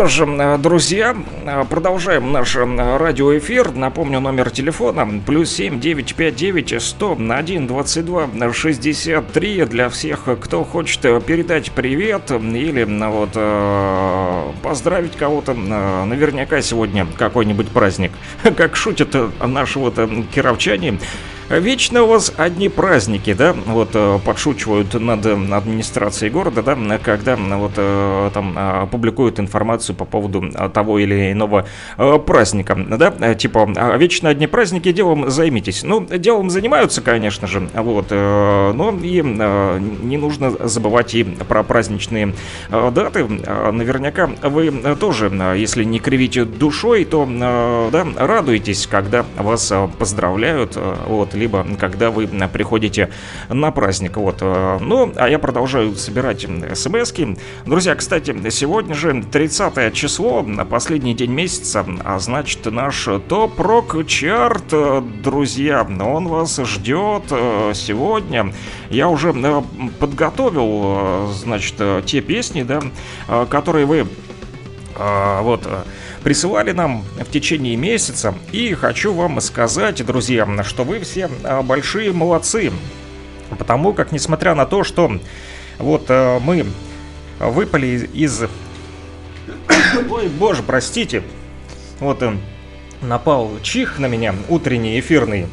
Speaker 1: Что ж, э, друзья, э, продолжаем наш э, радиоэфир. Напомню, номер телефона плюс 7 959 100 1 22 63 для всех, кто хочет передать привет или вот поздравить кого-то. Наверняка сегодня какой-нибудь праздник. Как шутят наши вот кировчане. Вечно у вас одни праздники, да? Вот э, подшучивают над администрацией города, да, когда вот э, там публикуют информацию по поводу того или иного э, праздника, да? Типа, «А вечно одни праздники, делом займитесь. Ну, делом занимаются, конечно же, вот, но и не нужно забывать и про праздничные даты. Наверняка вы тоже, если не кривите душой, то, да, радуетесь, когда вас поздравляют, вот, либо когда вы приходите на праздник. Вот. Э, ну, а я продолжаю собирать смс -ки. Друзья, кстати, сегодня же 30 число, последний день месяца, а значит наш топ-рок чарт, друзья, он вас ждет э, сегодня. Я уже э, подготовил, значит, те песни, да, которые вы вот присылали нам в течение месяца. И хочу вам сказать, друзья, что вы все а, большие молодцы. Потому как, несмотря на то, что вот а, мы выпали из... Ой, боже, простите. Вот э, напал чих на меня, утренний, эфирный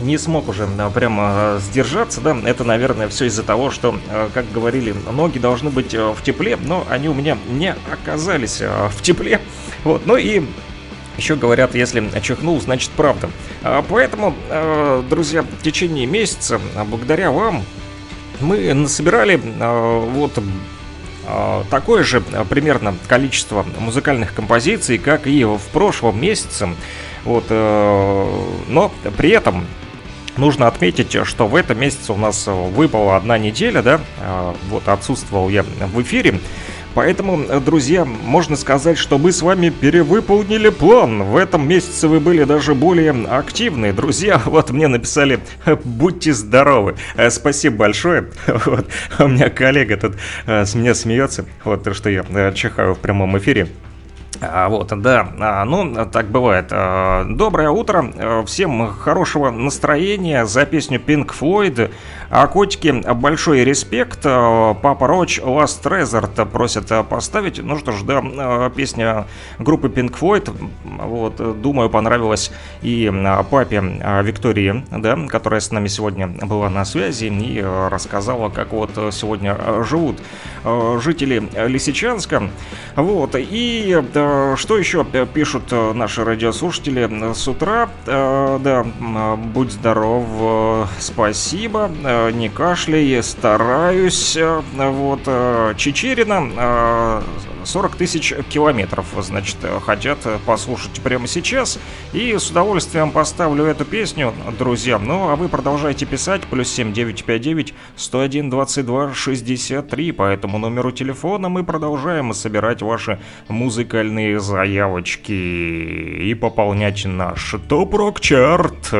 Speaker 1: не смог уже прямо сдержаться, да, это, наверное, все из-за того, что, как говорили, ноги должны быть в тепле, но они у меня не оказались в тепле, вот, ну и еще говорят, если чихнул, значит правда. А, поэтому, а, друзья, в течение месяца, а, благодаря вам, мы насобирали вот такое же примерно количество музыкальных композиций, как и в прошлом месяце. Вот, но при этом Нужно отметить, что в этом месяце у нас выпала одна неделя, да, вот отсутствовал я в эфире, Поэтому, друзья, можно сказать, что мы с вами перевыполнили план. В этом месяце вы были даже более активны. Друзья, вот мне написали «Будьте здоровы». Э, спасибо большое. Вот. У меня коллега тут э, с меня смеется, вот, что я э, чихаю в прямом эфире. А, вот, да, а, ну, так бывает. А, доброе утро, всем хорошего настроения за песню Pink Floyd а котики, большой респект. Э, Папа Роч, Last Resort просят э, поставить. Ну что ж, да, э, песня группы Pink Floyd, вот, думаю, понравилась и папе Виктории, да, которая с нами сегодня была на связи и рассказала, как вот сегодня живут жители Лисичанска. Вот, и
Speaker 5: э, что еще пишут э, наши радиослушатели с утра? Да, будь здоров, спасибо, не кашляй, стараюсь. Вот, Чечерина 40 тысяч километров, значит, хотят послушать прямо сейчас. И с удовольствием поставлю эту песню, друзья. Ну, а вы продолжайте писать. Плюс 7959 101 22 63. По этому номеру телефона мы продолжаем собирать ваши музыкальные заявочки и пополнять наш топ-рок-чарт.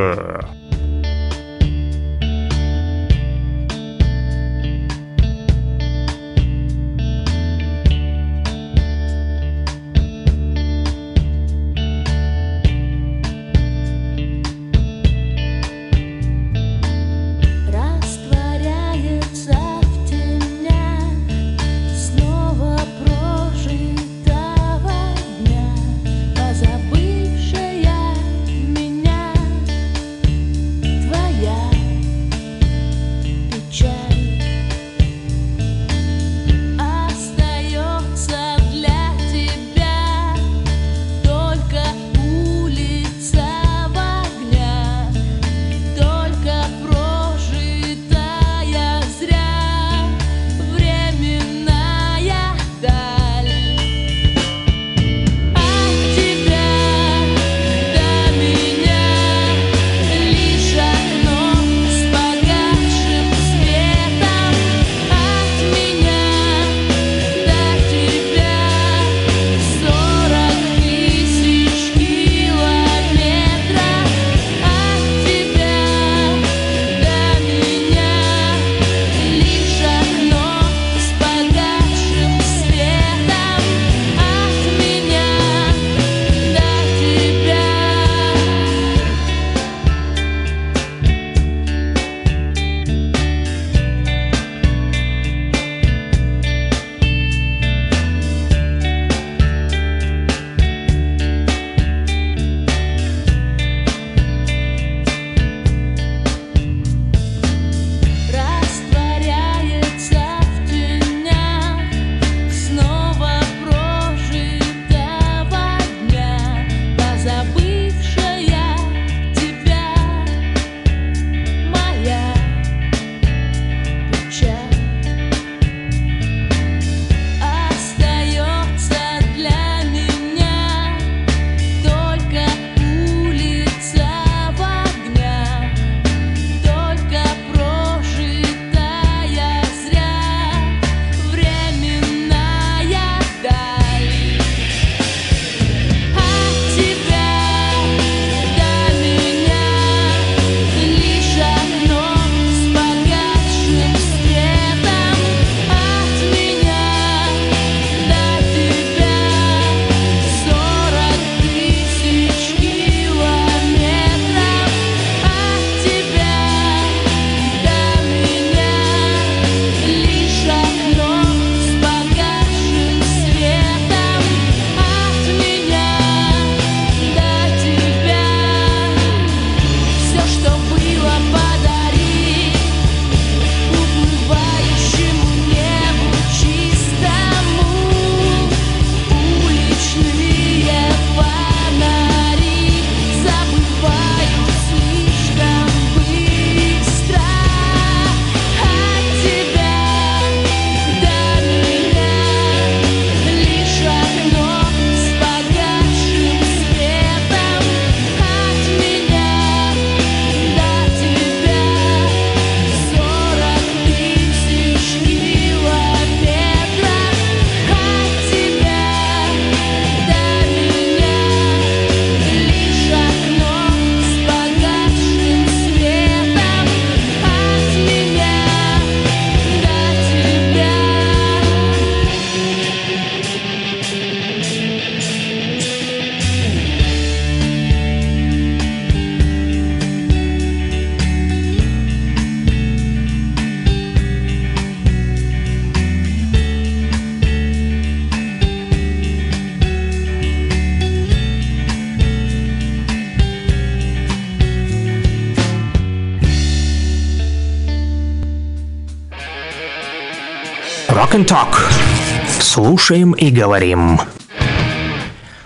Speaker 2: Слушаем и говорим.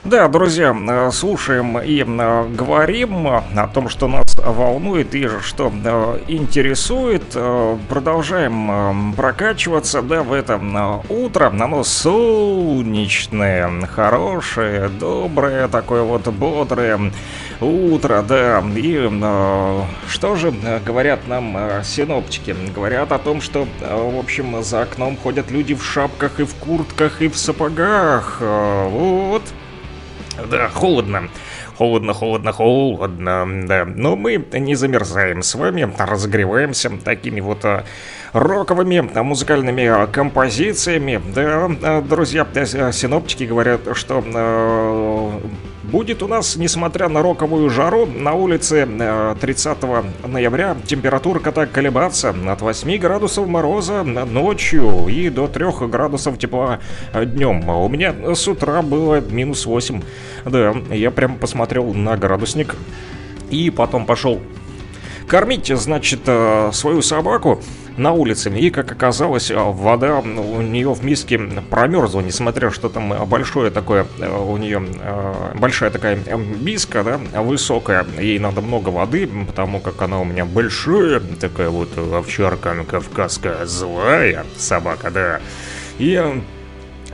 Speaker 1: Да, друзья, э, слушаем и э, говорим о том, что нас волнует и что э, интересует. Продолжаем прокачиваться, да, в это утро. Оно солнечное, хорошее, доброе, такое вот бодрое утро, да. И что же говорят нам синоптики? Говорят о том, что, в общем, за окном ходят люди в шапках и в куртках и в сапогах. Вот. Да, холодно. Холодно, холодно, холодно, да. Но мы не замерзаем с вами, разогреваемся такими вот а, роковыми музыкальными а, композициями. Да, а, друзья, синоптики говорят, что Будет у нас, несмотря на роковую жару, на улице 30 э, ноября температура так колебаться от 8 градусов мороза ночью и до 3 градусов тепла днем. У меня с утра было минус 8. Да, я прям посмотрел на градусник и потом пошел кормить, значит, э, свою собаку на улице. И, как оказалось, вода у нее в миске промерзла, несмотря что там большое такое э, у нее э, большая такая миска, да, высокая. Ей надо много воды, потому как она у меня большая, такая вот овчарка кавказская злая собака, да. И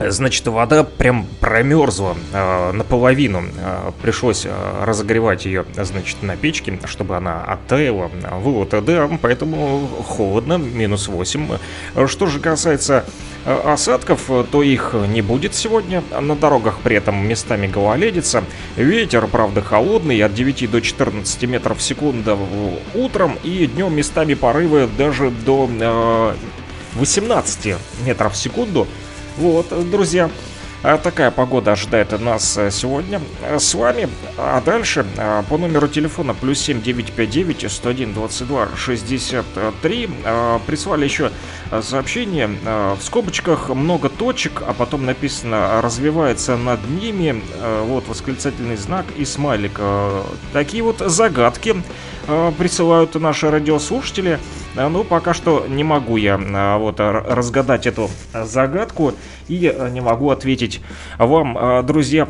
Speaker 1: Значит, вода прям промерзла э, наполовину. Э, пришлось э, разогревать ее, значит, на печке, чтобы она оттаяла. Вот, да, поэтому холодно, минус 8. Что же касается э, осадков, то их не будет сегодня. На дорогах при этом местами гололедица. Ветер, правда, холодный, от 9 до 14 метров в секунду утром. И днем местами порывы даже до э, 18 метров в секунду. Вот, друзья, а такая погода ожидает нас э, сегодня э, с вами. А дальше э, по номеру телефона плюс 7 959 101 22 63 прислали еще сообщение. В скобочках много точек, а потом написано «развивается над ними». Вот восклицательный знак и смайлик. Такие вот загадки присылают наши радиослушатели. Ну, пока что не могу я вот разгадать эту загадку и не могу ответить вам, друзья,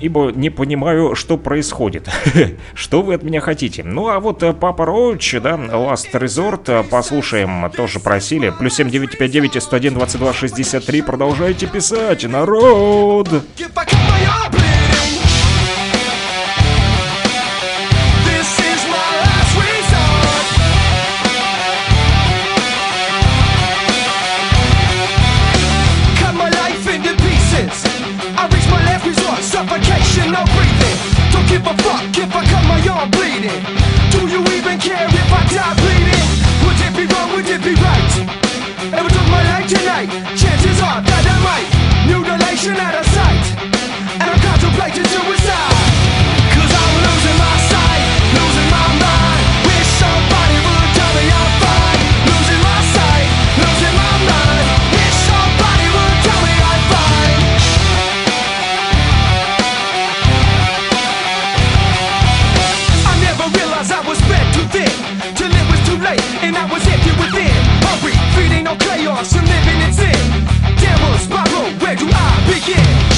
Speaker 1: ибо не понимаю, что происходит. что вы от меня хотите? Ну, а вот Папа Роуч, да, Last Resort, послушаем, тоже просили. Плюс 7959 101 22 63, продолжайте писать, народ! give I cut my arm bleeding? Do you even care if I die bleeding? Would it be wrong, would it be right? I took my life tonight, chances are that I might Mutilation out of sight And I'm contemplating suicide Yeah.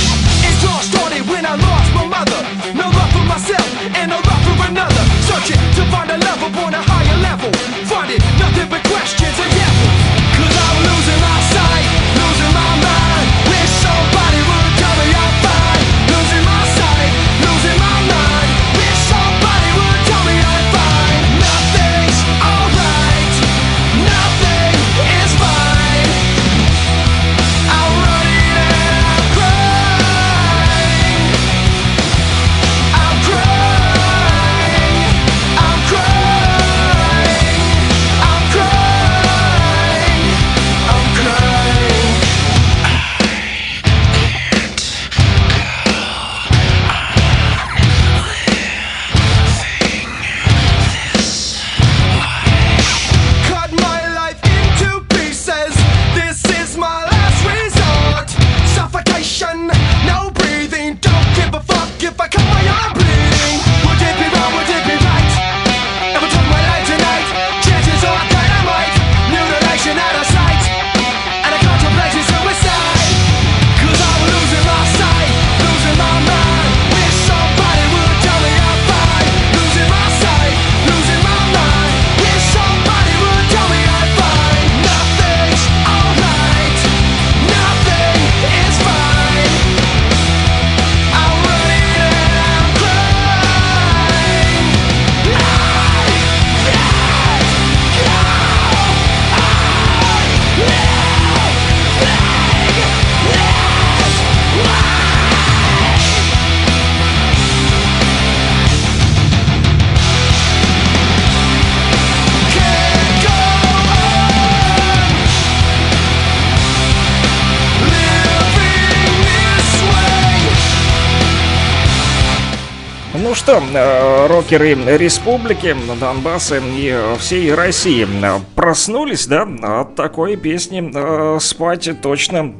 Speaker 1: Что, э, рокеры республики, Донбасса и всей России проснулись, да, от такой песни э, спать точно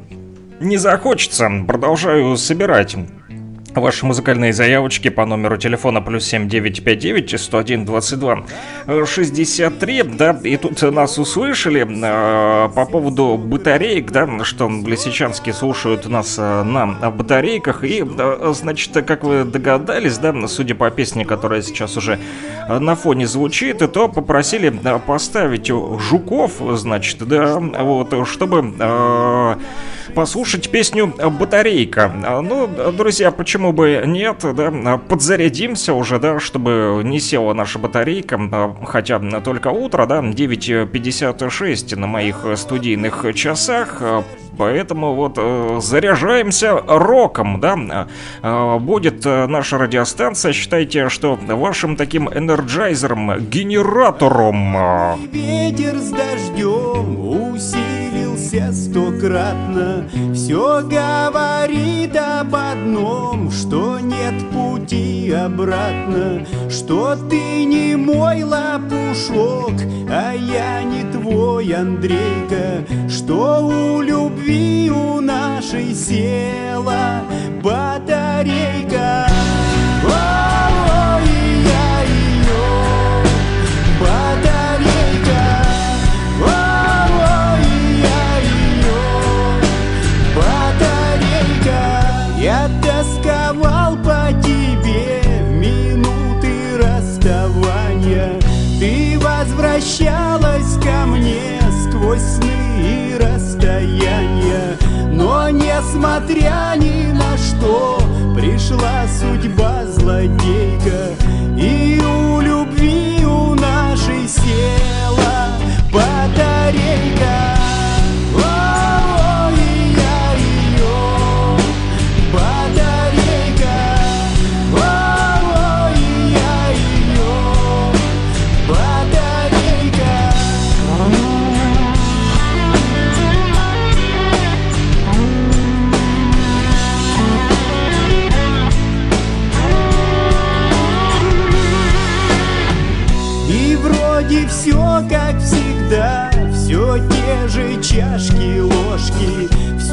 Speaker 1: не захочется. Продолжаю собирать Ваши музыкальные заявочки по номеру телефона плюс 7959 101 22 63, да, и тут нас услышали э, по поводу батареек, да, что лисичанские слушают нас э, на батарейках, и, э, значит, как вы догадались, да, судя по песне, которая сейчас уже на фоне звучит, то попросили э, поставить жуков, значит, да, вот, чтобы... Э, послушать песню «Батарейка». А, ну, друзья, почему бы нет, да, подзарядимся уже, да, чтобы не села наша батарейка, а, хотя только утро, да, 9.56 на моих студийных часах, а, Поэтому вот э, заряжаемся роком, да. Э, будет э, наша радиостанция, считайте, что вашим таким энерджайзером, генератором.
Speaker 6: Ветер с дождем усилился стократно Все говорит об одном, что нет пути обратно Что ты не мой лопушок, а я не твой Андрейка Что у любви у нашей села батарейка возвращалась ко мне сквозь сны и расстояния Но несмотря ни на что Пришла судьба злодейка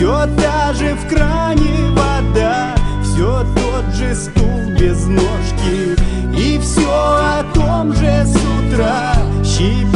Speaker 6: Все та же в кране вода Все тот же стул без ножки. И все о том же с утра Щебечет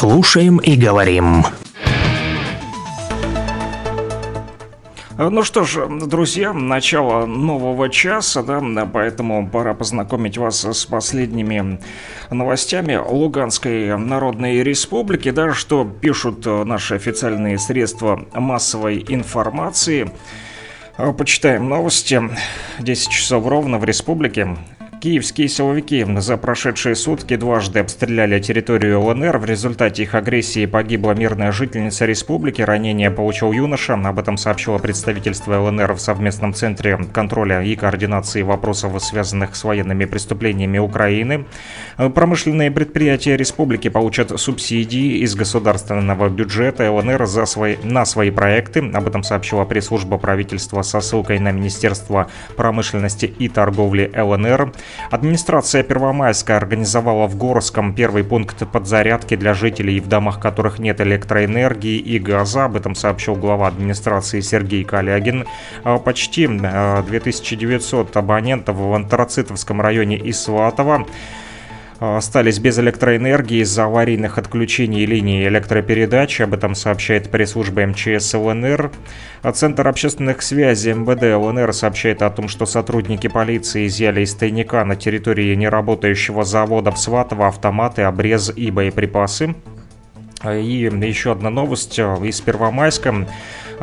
Speaker 2: Слушаем и говорим.
Speaker 1: Ну что ж, друзья, начало нового часа, да, поэтому пора познакомить вас с последними новостями Луганской Народной Республики, да, что пишут наши официальные средства массовой информации. Почитаем новости. 10 часов ровно в республике. Киевские силовики за прошедшие сутки дважды обстреляли территорию ЛНР. В результате их агрессии погибла мирная жительница республики. Ранение получил юноша. Об этом сообщило представительство ЛНР в совместном центре контроля и координации вопросов, связанных с военными преступлениями Украины. Промышленные предприятия республики получат субсидии из государственного бюджета ЛНР за свои, на свои проекты. Об этом сообщила пресс-служба правительства со ссылкой на Министерство промышленности и торговли ЛНР. Администрация Первомайска организовала в Горском первый пункт подзарядки для жителей, в домах которых нет электроэнергии и газа. Об этом сообщил глава администрации Сергей Калягин. А, Почти э, 2900 абонентов в Антрацитовском районе и Сватово остались без электроэнергии из-за аварийных отключений линии электропередачи. Об этом сообщает пресс-служба МЧС ЛНР. А Центр общественных связей МВД ЛНР сообщает о том, что сотрудники полиции изъяли из тайника на территории неработающего завода в Сватово автоматы, обрез и боеприпасы. И еще одна новость из Первомайска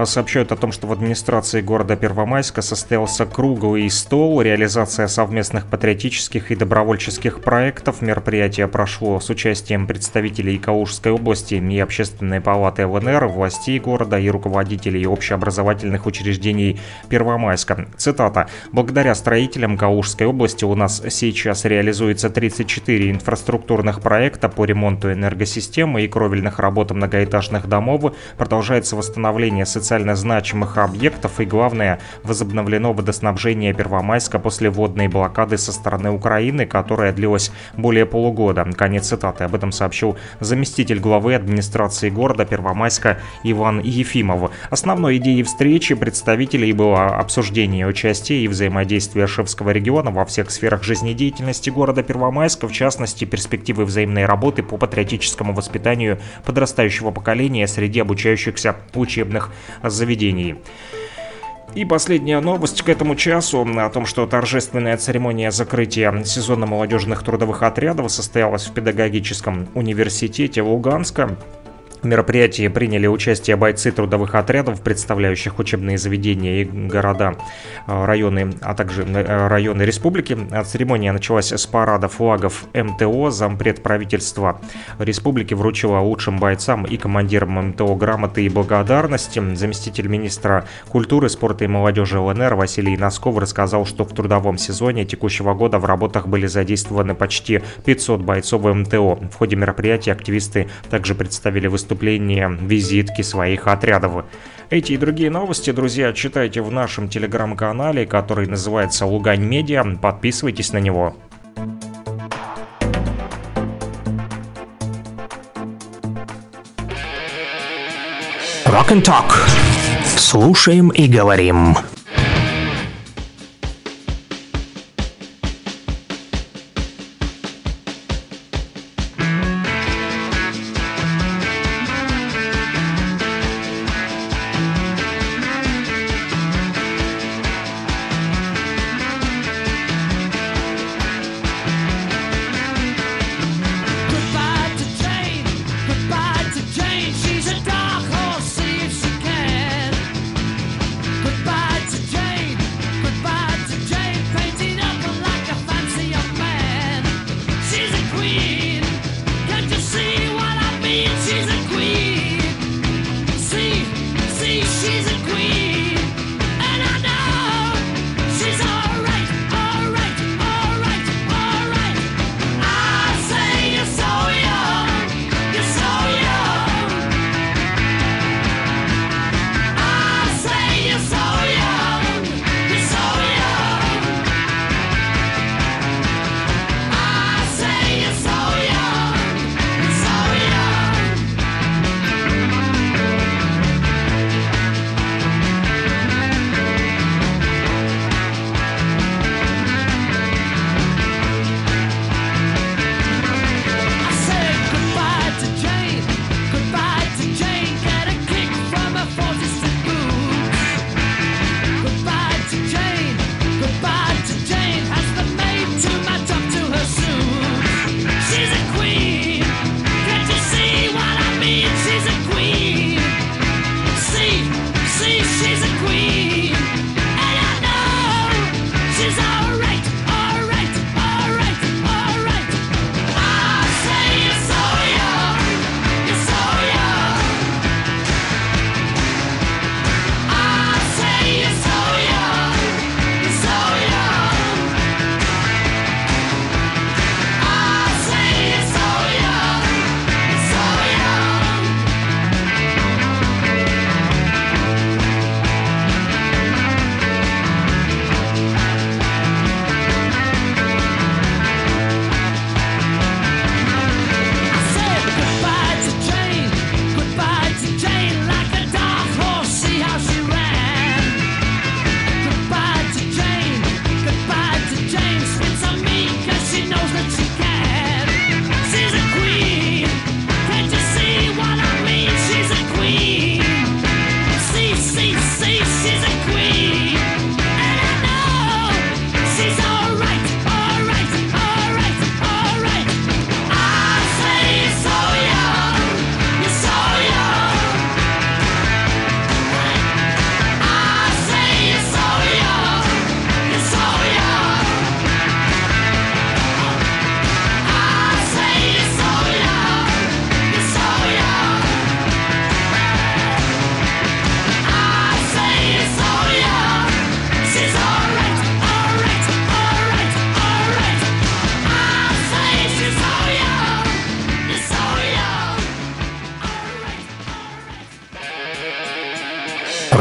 Speaker 1: сообщают о том, что в администрации города Первомайска состоялся круглый стол, реализация совместных патриотических и добровольческих проектов. Мероприятие прошло с участием представителей Калужской области и Общественной палаты ЛНР, властей города и руководителей общеобразовательных учреждений Первомайска. Цитата. «Благодаря строителям Калужской области у нас сейчас реализуется 34 инфраструктурных проекта по ремонту энергосистемы и кровельных работ многоэтажных домов. Продолжается восстановление социальных социально значимых объектов и, главное, возобновлено водоснабжение Первомайска после водной блокады со стороны Украины, которая длилась более полугода. Конец цитаты. Об этом сообщил заместитель главы администрации города Первомайска Иван Ефимов. Основной идеей встречи представителей было обсуждение участия и взаимодействия Шевского региона во всех сферах жизнедеятельности города Первомайска, в частности, перспективы взаимной работы по патриотическому воспитанию подрастающего поколения среди обучающихся учебных заведений. И последняя новость к этому часу о том, что торжественная церемония закрытия сезона молодежных трудовых отрядов состоялась в педагогическом университете Луганска. В мероприятии приняли участие бойцы трудовых отрядов, представляющих учебные заведения и города, э, районы, а также э, районы республики. Церемония началась с парада флагов МТО. Зампред правительства республики вручила лучшим бойцам и командирам МТО грамоты и благодарности. Заместитель министра культуры, спорта и молодежи ЛНР Василий Носков рассказал, что в трудовом сезоне текущего года в работах были задействованы почти 500 бойцов МТО. В ходе мероприятия активисты также представили выступление выступления, визитки своих отрядов. Эти и другие новости, друзья, читайте в нашем телеграм-канале, который называется Лугань Медиа. Подписывайтесь на него.
Speaker 2: Rock and Talk. Слушаем и говорим.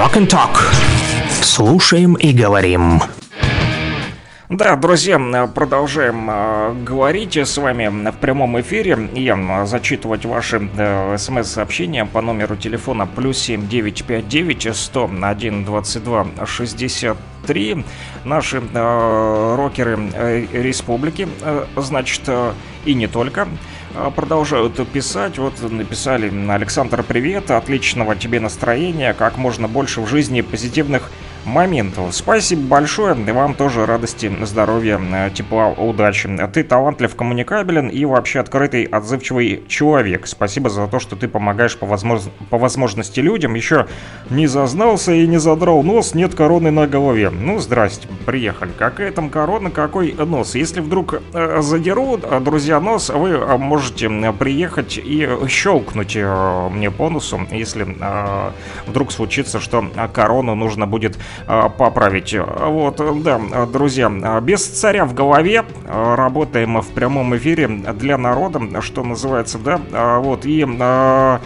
Speaker 2: Rock and Talk. Слушаем и говорим.
Speaker 1: Да, друзья, продолжаем э, говорить с вами в прямом эфире и э, зачитывать ваши э, смс-сообщения по номеру телефона плюс 7 959 101 22 63. Наши э, рокеры республики, значит, и не только продолжают писать. Вот написали Александр, привет, отличного тебе настроения, как можно больше в жизни позитивных моментов. Спасибо большое, и вам тоже радости, здоровья, э, тепла, удачи. Ты талантлив, коммуникабелен и вообще открытый, отзывчивый человек. Спасибо за то, что ты помогаешь по, возможно, по возможности людям. Еще не зазнался и не задрал нос, нет короны на голове. Ну, здрасте, приехали. Какая там корона, какой нос? Если вдруг э, задерут, э, друзья, нос, вы э, можете приехать и щелкнуть э, мне по носу, если э, вдруг случится, что корону нужно будет поправить. Вот, э, да, э, друзья, э, без царя в голове э, работаем в прямом эфире для народа, что называется, да, э, вот, и... э,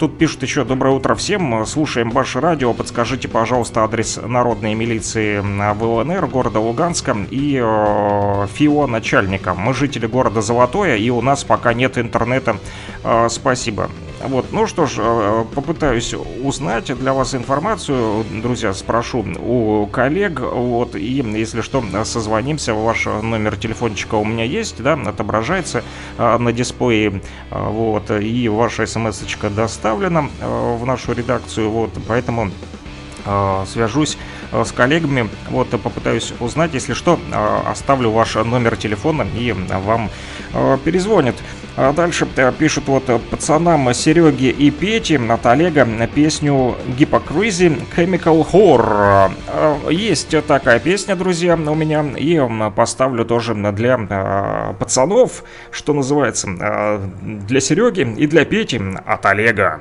Speaker 1: Тут пишут еще «Доброе утро всем, слушаем ваше радио, подскажите, пожалуйста, адрес народной милиции э, ЛНР города Луганска и э, ФИО начальника. Мы жители города Золотое, и у нас пока нет интернета. Э, спасибо». Вот, ну что ж, э, попытаюсь узнать для вас информацию, друзья, спрошу у коллег, вот, и если что, созвонимся, ваш номер телефончика у меня есть, да, отображается э, на дисплее, э, вот, и ваша смс-очка доставлена в нашу редакцию, вот, поэтому свяжусь с коллегами, вот, попытаюсь узнать, если что, оставлю ваш номер телефона и вам перезвонят. А дальше э, пишут вот э, пацанам Сереге и Пете от Олега песню Hypocrisy Chemical Horror. Э, Есть такая песня, друзья, у меня, и поставлю тоже для пацанов, что называется, для Сереги и для Пети от Олега.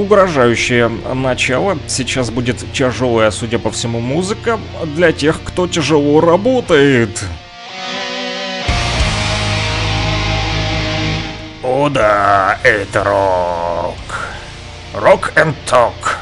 Speaker 1: Угрожающее начало. Сейчас будет тяжелая, судя по всему, музыка для тех, кто тяжело работает. О да, это рок. Рок and ток.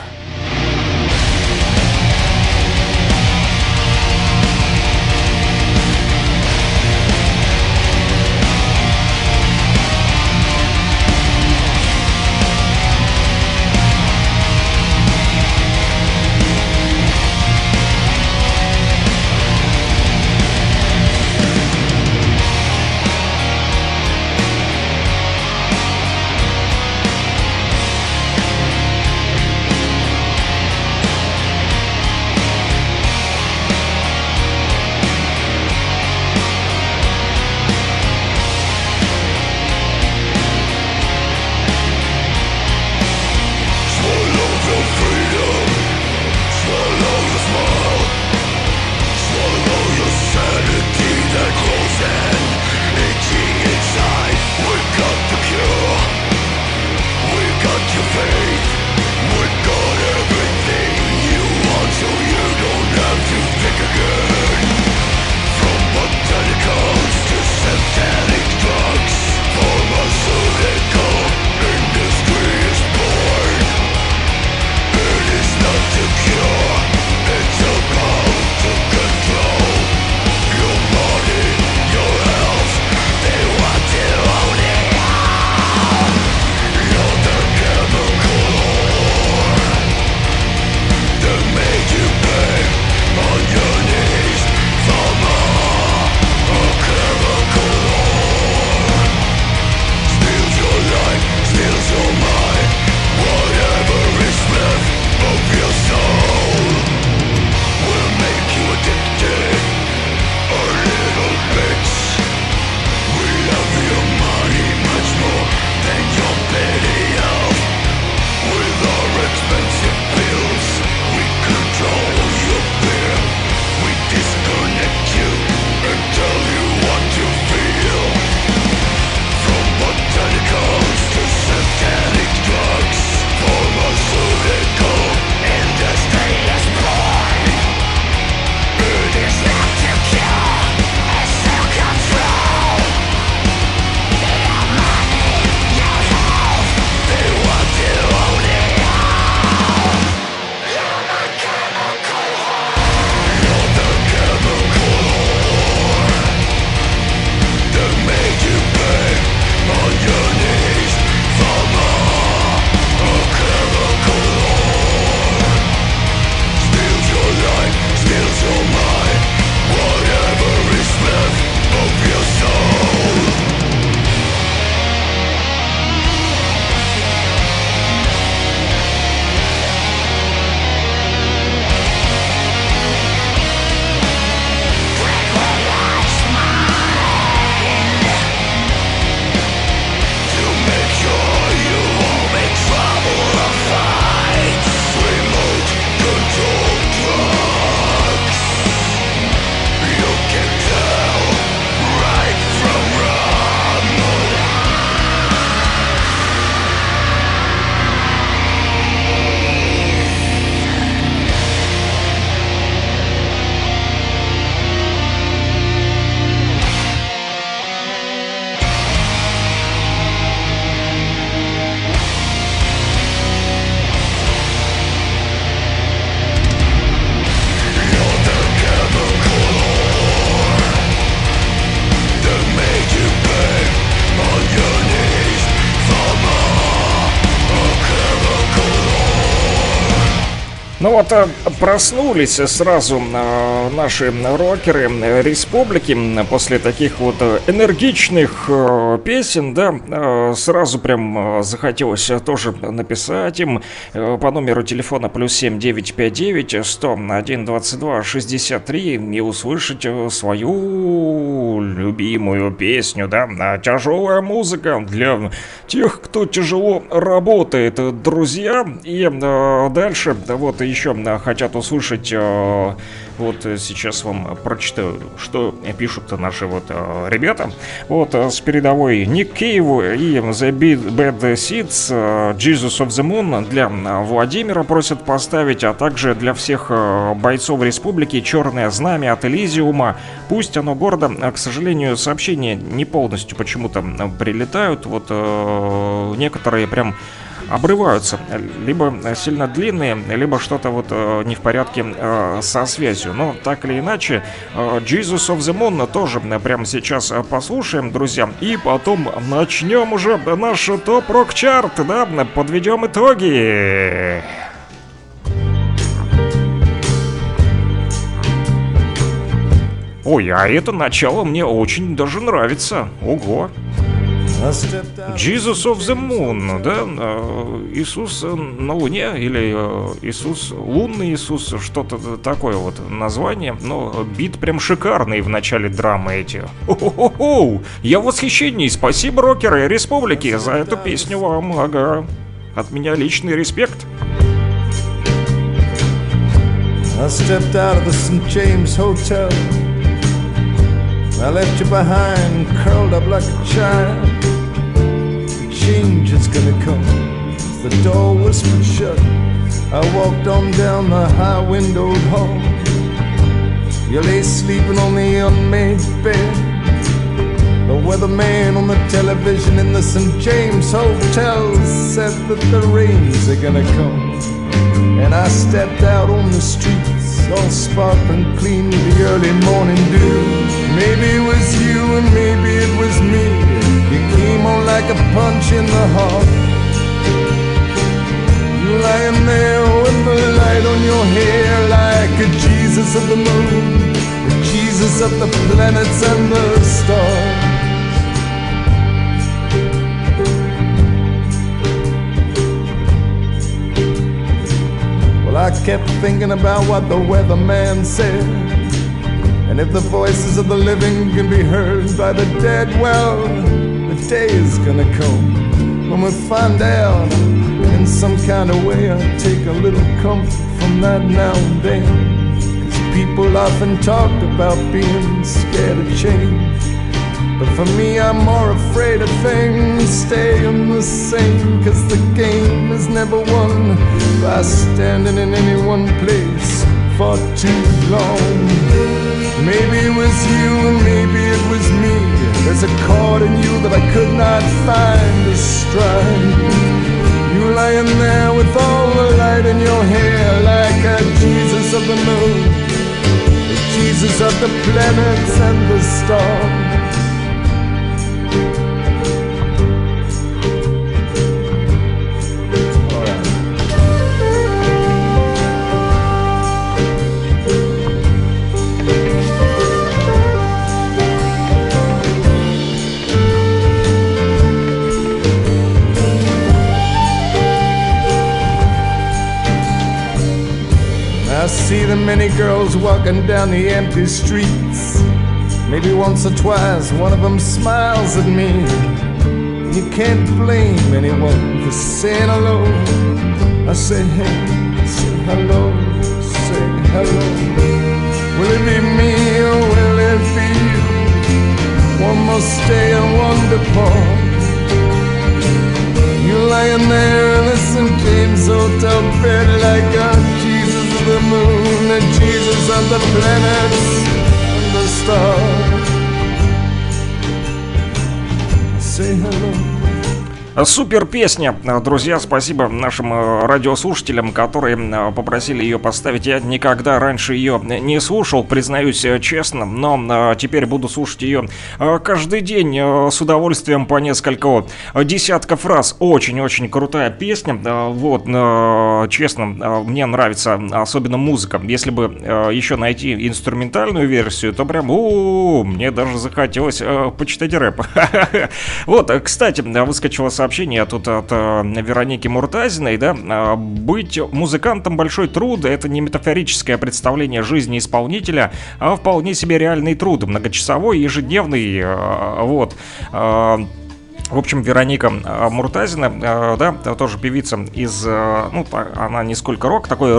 Speaker 7: Вот э, проснулись сразу э, наши рокеры э, республики после таких вот энергичных песен, да, сразу прям захотелось тоже написать им по номеру телефона плюс 7 959 101 22 63 и услышать свою любимую песню, да, тяжелая музыка для тех, кто тяжело работает, друзья, и дальше вот еще хотят услышать, э, вот сейчас вам прочитаю, что пишут наши вот э, ребята. Вот э, с передовой Ник Кейв и The Bad Seeds Jesus of the Moon для Владимира просят поставить, а также для всех бойцов республики Черное Знамя от Элизиума. Пусть оно гордо, к сожалению, сообщения не полностью почему-то прилетают. Вот некоторые прям обрываются, либо сильно длинные, либо что-то вот э, не в порядке э, со связью. Но так или иначе, э, Jesus of the Moon тоже прямо сейчас послушаем, друзья, и потом начнем уже наш топ-рок-чарт, да, подведем итоги. Ой, а это начало мне очень даже нравится. Ого. Jesus of the Moon, да? Э, Иисус на Луне или э, Иисус, лунный Иисус, что-то такое вот название. Но бит прям шикарный в начале драмы эти. О-хо-хо! Я в восхищении. Спасибо, рокеры Республики, за эту песню вам. Ага. От меня личный респект. I stepped out of the St. James Hotel. I left you behind, curled up like a child. Change is gonna come. The door whispered shut. I walked on down the high windowed hall. You lay sleeping on the unmade bed. The weatherman on the television in the St. James Hotel said that the rains are gonna come. And I stepped out on the streets, all sparkling clean with the early morning dew. Maybe it was you and maybe it was me. On like a punch in the heart. You lying there with the light on your hair like a Jesus of the moon, the Jesus of the planets and the stars. Well, I kept thinking about what the weatherman said. And if the voices of the living can be heard by the dead, well, day is gonna come when we find out in some kind of way. I take a little comfort from that now and then. Cause people often talk about being scared of change. But for me, I'm more afraid of things staying the same. Cause the game is never won by standing in any one place for too long. Maybe it was you and maybe it was me. There's a chord in you that I could not find to strike. You lying there with all the light in your hair, like a Jesus of the moon, the Jesus of the planets and the stars. See the many girls walking down the empty streets. Maybe once or twice one of them smiles at me. You can't blame anyone for saying hello. I say hey, say hello, say hello. Will it be me or will it be you? One must stay and one depart. You lying there in the St. James Hotel bed like a the moon, the Jesus of the planets and the stars. Say hello.
Speaker 1: Супер песня, друзья, спасибо нашим э, радиослушателям, которые э, попросили ее поставить. Я никогда раньше ее не слушал, признаюсь э, честно, но теперь буду слушать ее каждый день с удовольствием по несколько десятков раз. Очень-очень крутая песня, вот, честно, мне нравится особенно музыка. Если бы еще найти инструментальную версию, то прям, у мне даже захотелось почитать рэп. Вот, кстати, выскочила сообщение сообщение тут от э, Вероники Муртазиной, да, э, быть музыкантом большой труд, это не метафорическое представление жизни исполнителя, а вполне себе реальный труд, многочасовой, ежедневный, э, вот. Э, в общем, Вероника а, Муртазина, а, да, тоже певица из, а, ну, она не сколько рок, такой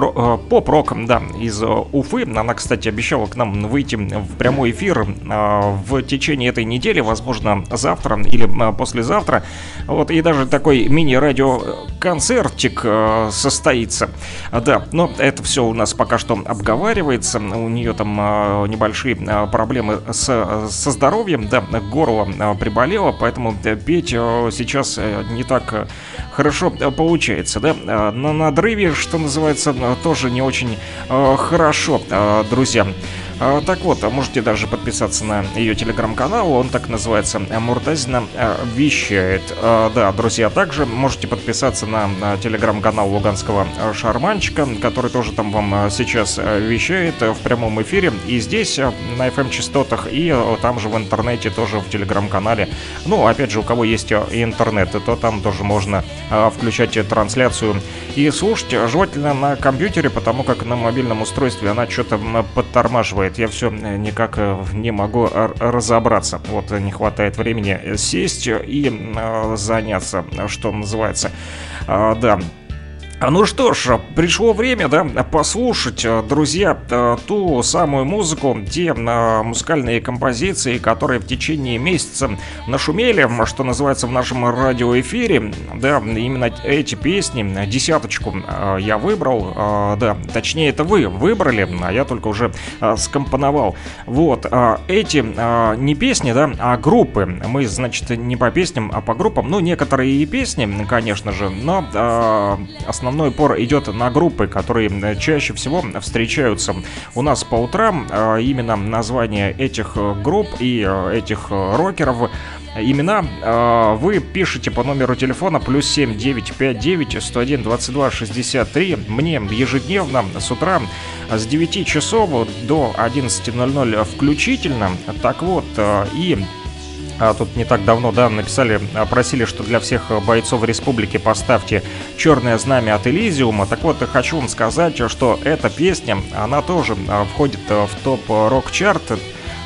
Speaker 1: поп-рок, да, из Уфы. Она, кстати, обещала к нам выйти в прямой эфир в течение этой недели, возможно, завтра или послезавтра. Вот, и даже такой мини-радиоконцертик состоится. Да, но это все у нас пока что обговаривается. У нее там небольшие проблемы с, со здоровьем, да, горло приболело, поэтому петь э, сейчас э, не так э, хорошо получается, да? На надрыве, что называется, тоже не очень хорошо, друзья. А, так вот, можете даже подписаться на ее телеграм-канал, он так называется Муртазина э, вещает. А, да, друзья, также можете подписаться на телеграм-канал Луганского Шарманчика, который тоже там вам э, сейчас э, вещает в прямом эфире. И здесь на FM-частотах, и там же в интернете, тоже в телеграм-канале. Ну, опять же, у кого есть интернет, то там тоже можно включать трансляцию и слушать. Желательно на компьютере, потому как на мобильном устройстве она что-то подтормаживает делает. Я все э, никак э, не могу разобраться. Вот э, не хватает времени сесть и заняться, что называется. Да, ну что ж, пришло время, да, послушать, э, друзья, э, ту самую музыку, те э, музыкальные композиции, которые в течение месяца нашумели, что называется, в нашем радиоэфире. Да, именно эти песни, десяточку я выбрал, да, точнее это вы выбрали, а я только уже скомпоновал. Вот, эти не песни, да, а группы. Мы, значит, не по песням, а по группам. Ну, некоторые и песни, конечно же, но основные основной упор идет на группы, которые чаще всего встречаются у нас по утрам. А, именно название этих групп и э, этих рокеров имена а, вы пишите по номеру телефона плюс 7 959 101 22 63 мне ежедневно с утра с 9 часов до 11.00 включительно. Так вот, э, и тут не так давно, да, написали, а, просили, что для всех бойцов республики поставьте «Черное знамя от Элизиума». Так вот, хочу вам сказать, что эта песня, она тоже а, входит в топ-рок-чарт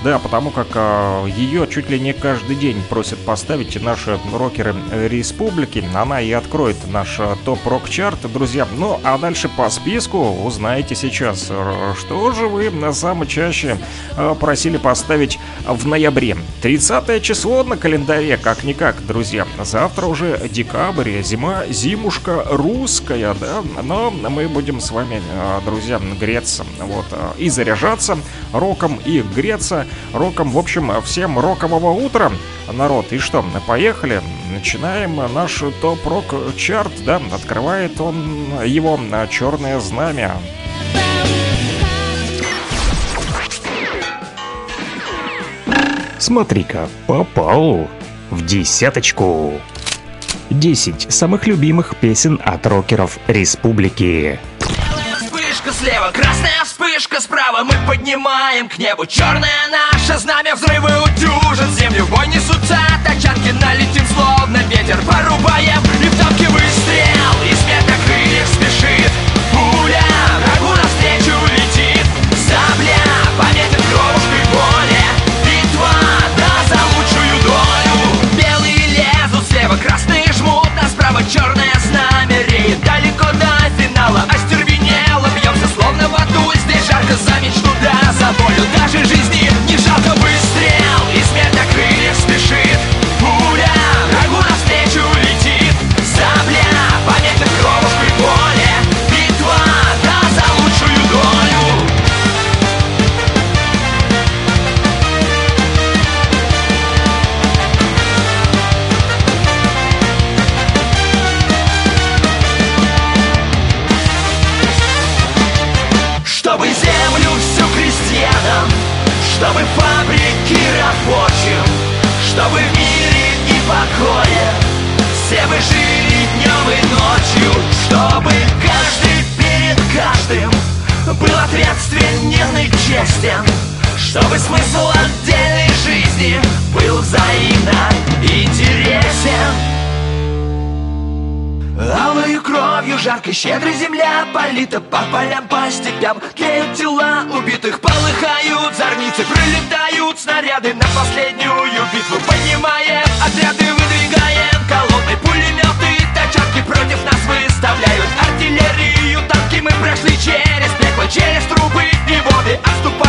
Speaker 1: да, потому как э, ее чуть ли не каждый день просят поставить наши рокеры республики. Она и откроет наш э, топ-рок-чарт, друзья. Ну, а дальше по списку узнаете сейчас, что же вы самое чаще э, просили поставить в ноябре. 30 число на календаре, как-никак, друзья. Завтра уже декабрь, зима, зимушка русская, да. Но мы будем с вами, друзья, греться, вот, и заряжаться роком, и греться роком. В общем, всем рокового утра, народ. И что, поехали? Начинаем наш топ-рок чарт, да? Открывает он его черное знамя.
Speaker 2: Смотри-ка, попал в десяточку. 10 самых любимых песен от рокеров республики.
Speaker 6: Вспышка слева, красная вспышка справа. Мы поднимаем к небу черное наше знамя Взрывы утюжат землю, бой несутся тачанки Налетим словно ветер, порубаем И в танке выстрел, и смерть на крыльях спешит Пуля. Врагу навстречу летит Сабля пометит крошкой боли Битва, да, за лучшую долю. Белые лезут слева, красные жмут Нас справа черное знамя реет. Далеко до Здесь жарко за мечту, да, за волю Даже жизни не
Speaker 8: Был ответственен и честен Чтобы смысл отдельной жизни Был взаимно интересен. Алою кровью жаркой щедрой земля Полита по полям, по степям. Тлеют тела убитых, полыхают зорницы Пролетают снаряды. На последнюю битву Поднимаем отряды, выдвигаем колонны. Пулеметы, тачанки против нас выставляют Артиллерию, танки мы прошли через Через трубы и воды Отступать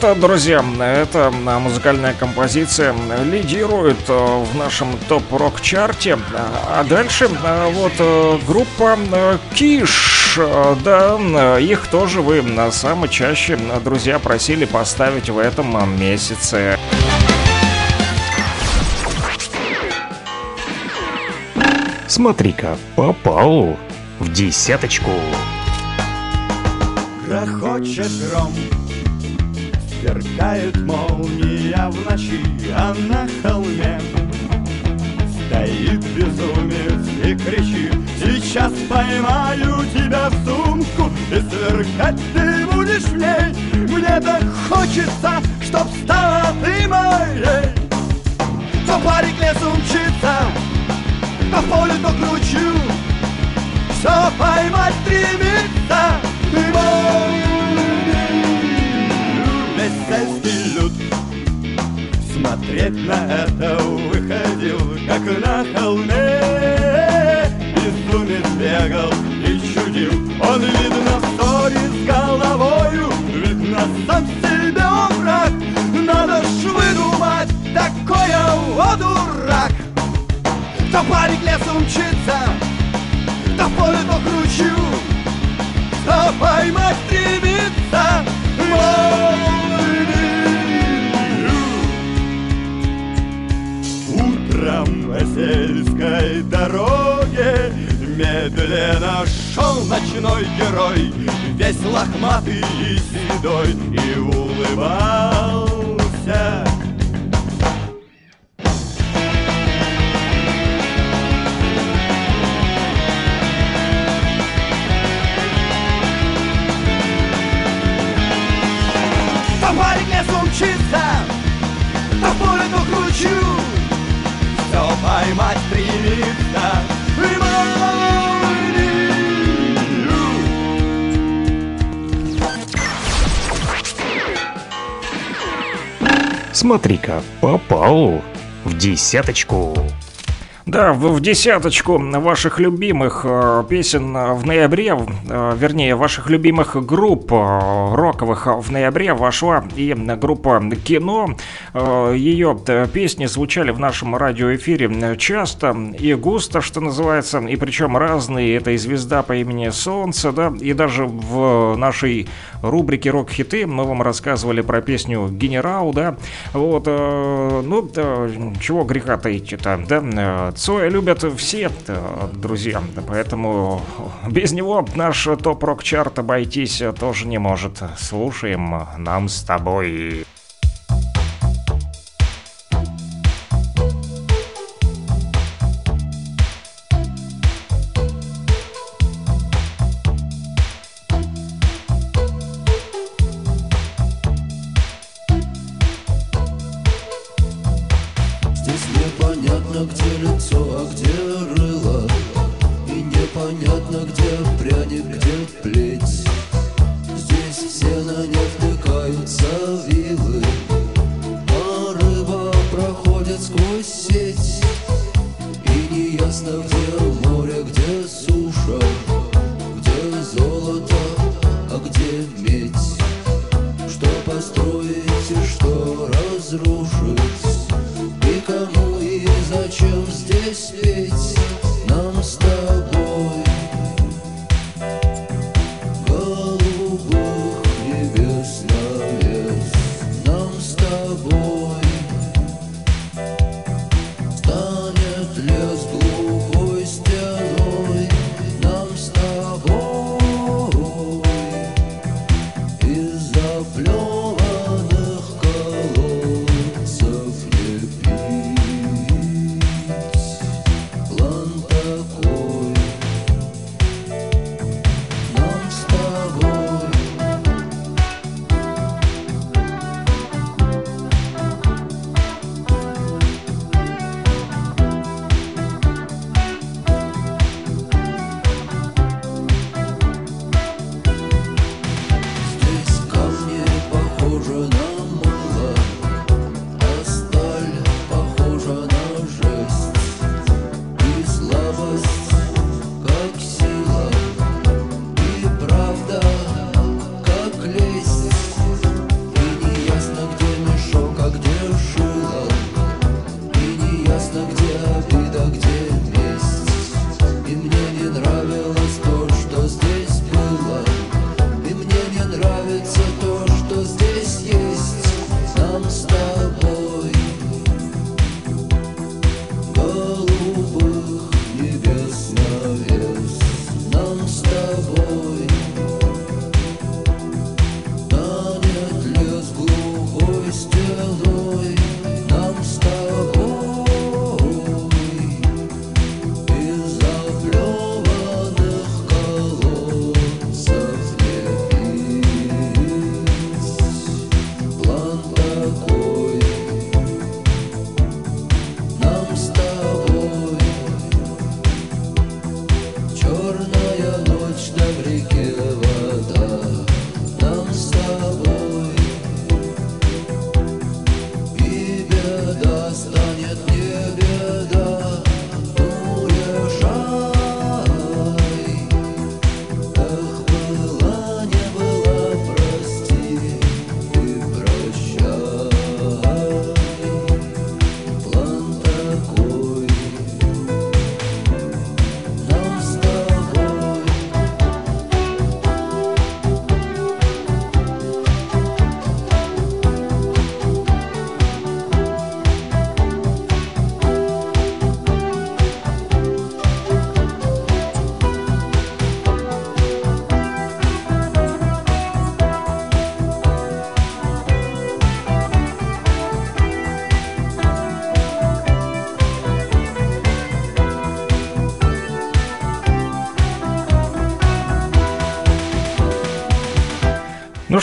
Speaker 1: вот, друзья, эта музыкальная композиция лидирует э, в нашем топ-рок-чарте. А дальше э, вот группа Киш. Да, их тоже вы э, самое чаще, друзья, просили поставить в этом месяце.
Speaker 2: Смотри-ка, попал в десяточку.
Speaker 9: Грохочет гром, сверкает молния в ночи, а на холме стоит безумец и кричит. Сейчас поймаю тебя в сумку и сверкать ты будешь в ней. Мне так хочется, чтоб стала ты моей То парик лесом мчится, по полю то кручу. Все поймать стремится и мой Сельский люд Смотреть на это выходил, как на холме. Безумец бегал и чудил Он, видно, в ссоре с головою. Видно, сам себе он враг. Надо ж выдумать такое, о, дурак. То парик лесом мчится, в поле то кручу поймать ночной герой Весь лохматый и седой И улыбался. То парик лесом мчится, то в поле то кручу Все поймать
Speaker 2: Смотри-ка, попал в десяточку.
Speaker 1: Да, в, десяточку ваших любимых э, песен э, в ноябре, э, вернее, ваших любимых групп роковых в ноябре вошла и группа Кино. Ее песни звучали в нашем радиоэфире часто и густо, что называется, и причем разные. Это и «Звезда по имени Солнце», да, и даже в нашей рубрике «Рок-хиты» мы вам рассказывали про песню «Генерал», да, вот, ну, чего греха таить-то, да, Цоя любят все, э, друзья, поэтому без него наш топ-рок-чарт обойтись тоже не может. Слушаем нам с тобой.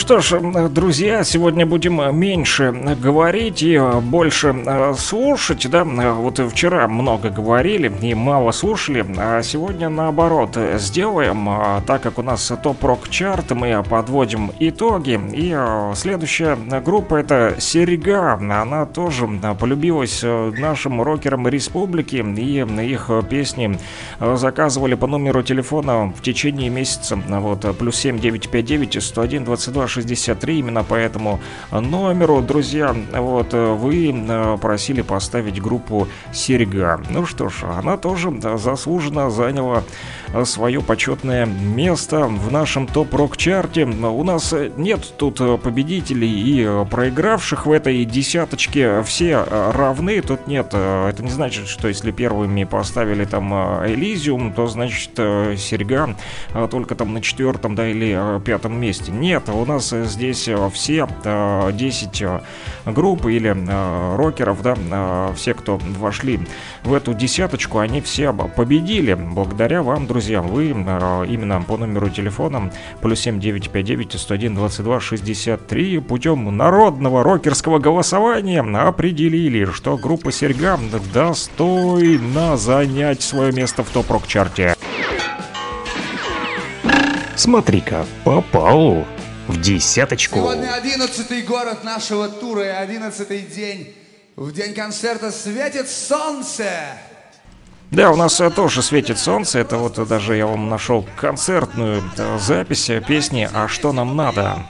Speaker 10: Что
Speaker 1: ж, друзья, сегодня будем меньше говорить и больше э, слушать, да, вот и вчера много говорили и мало слушали, а сегодня наоборот сделаем, а, так как у нас топ-рок чарт, мы подводим итоги, и э, следующая группа это Серега, она тоже полюбилась э, нашим рокерам республики, и их песни э, заказывали по номеру телефона в течение месяца, вот, плюс 7 959 101 22 6263. Именно по этому номеру, друзья, вот вы э, просили поставить группу Серега. Ну что ж, она тоже заслуженно заняла э, свое почетное место в нашем топ-рок-чарте. У нас нет тут э, победителей и э, проигравших в этой десяточке. Все э, равны, тут нет. э, Это не значит, что если первыми поставили там э, Элизиум, то значит э, Серега э, только там на четвертом, да, или э, пятом месте. Нет, у нас э, здесь э, все э, 10 э, групп или рокеров, да, все, кто вошли в эту десяточку, они все победили. Благодаря вам, друзья, вы именно по номеру телефона плюс 7959 101 22 63 путем народного рокерского голосования определили, что группа Серьга достойна занять свое место в топ-рок-чарте.
Speaker 2: Смотри-ка, попал в десяточку.
Speaker 11: Сегодня одиннадцатый город нашего тура и одиннадцатый день. В день концерта светит солнце.
Speaker 1: Да, у нас э, тоже светит солнце. Это вот даже я вам нашел концертную э, запись э, песни «А что нам надо?».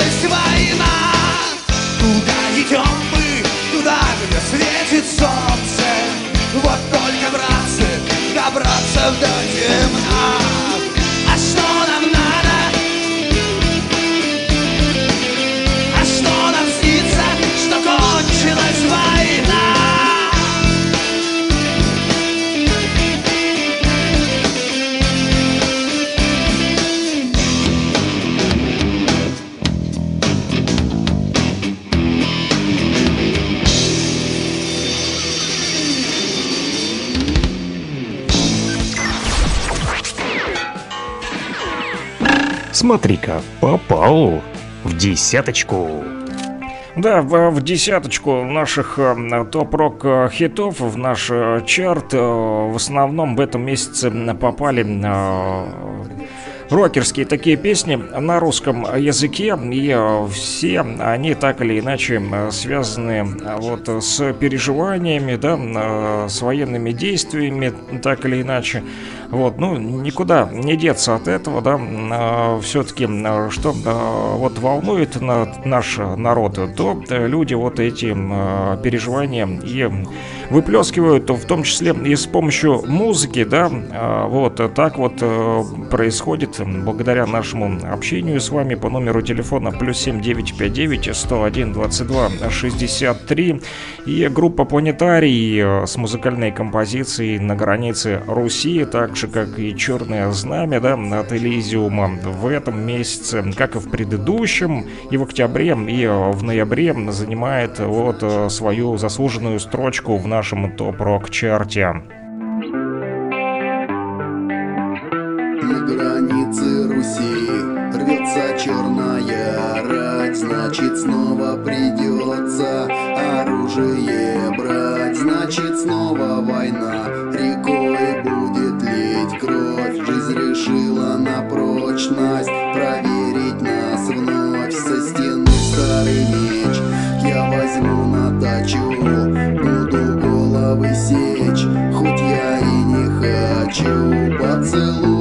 Speaker 11: Mas se vai
Speaker 2: Смотри-ка, попал в десяточку.
Speaker 1: Да, в, десяточку наших э, топ-рок э, хитов в наш э, чарт в основном в этом месяце попали рокерские такие песни на русском языке, и все они так или иначе связаны вот с переживаниями, да, с военными действиями, так или иначе. Вот, ну, никуда не деться от этого, да, все-таки, что а, вот волнует на, наш народ, то люди вот эти а, переживания и выплескивают, в том числе и с помощью музыки, да, а, вот так вот э, происходит благодаря нашему общению с вами по номеру телефона плюс 7959 101 22 63 и группа Планетарий э, с музыкальной композицией на границе Руси, так же как и Черное Знамя, да, от Элизиума в этом месяце, как и в предыдущем, и в октябре, и в ноябре занимает вот э, свою заслуженную строчку в нашем топ-рок-чарте.
Speaker 12: На границе Руси рвется черная рать Значит снова придется оружие брать. Значит снова война рекой будет лить. Кровь Жизнь решила на прочность хочу Поцелую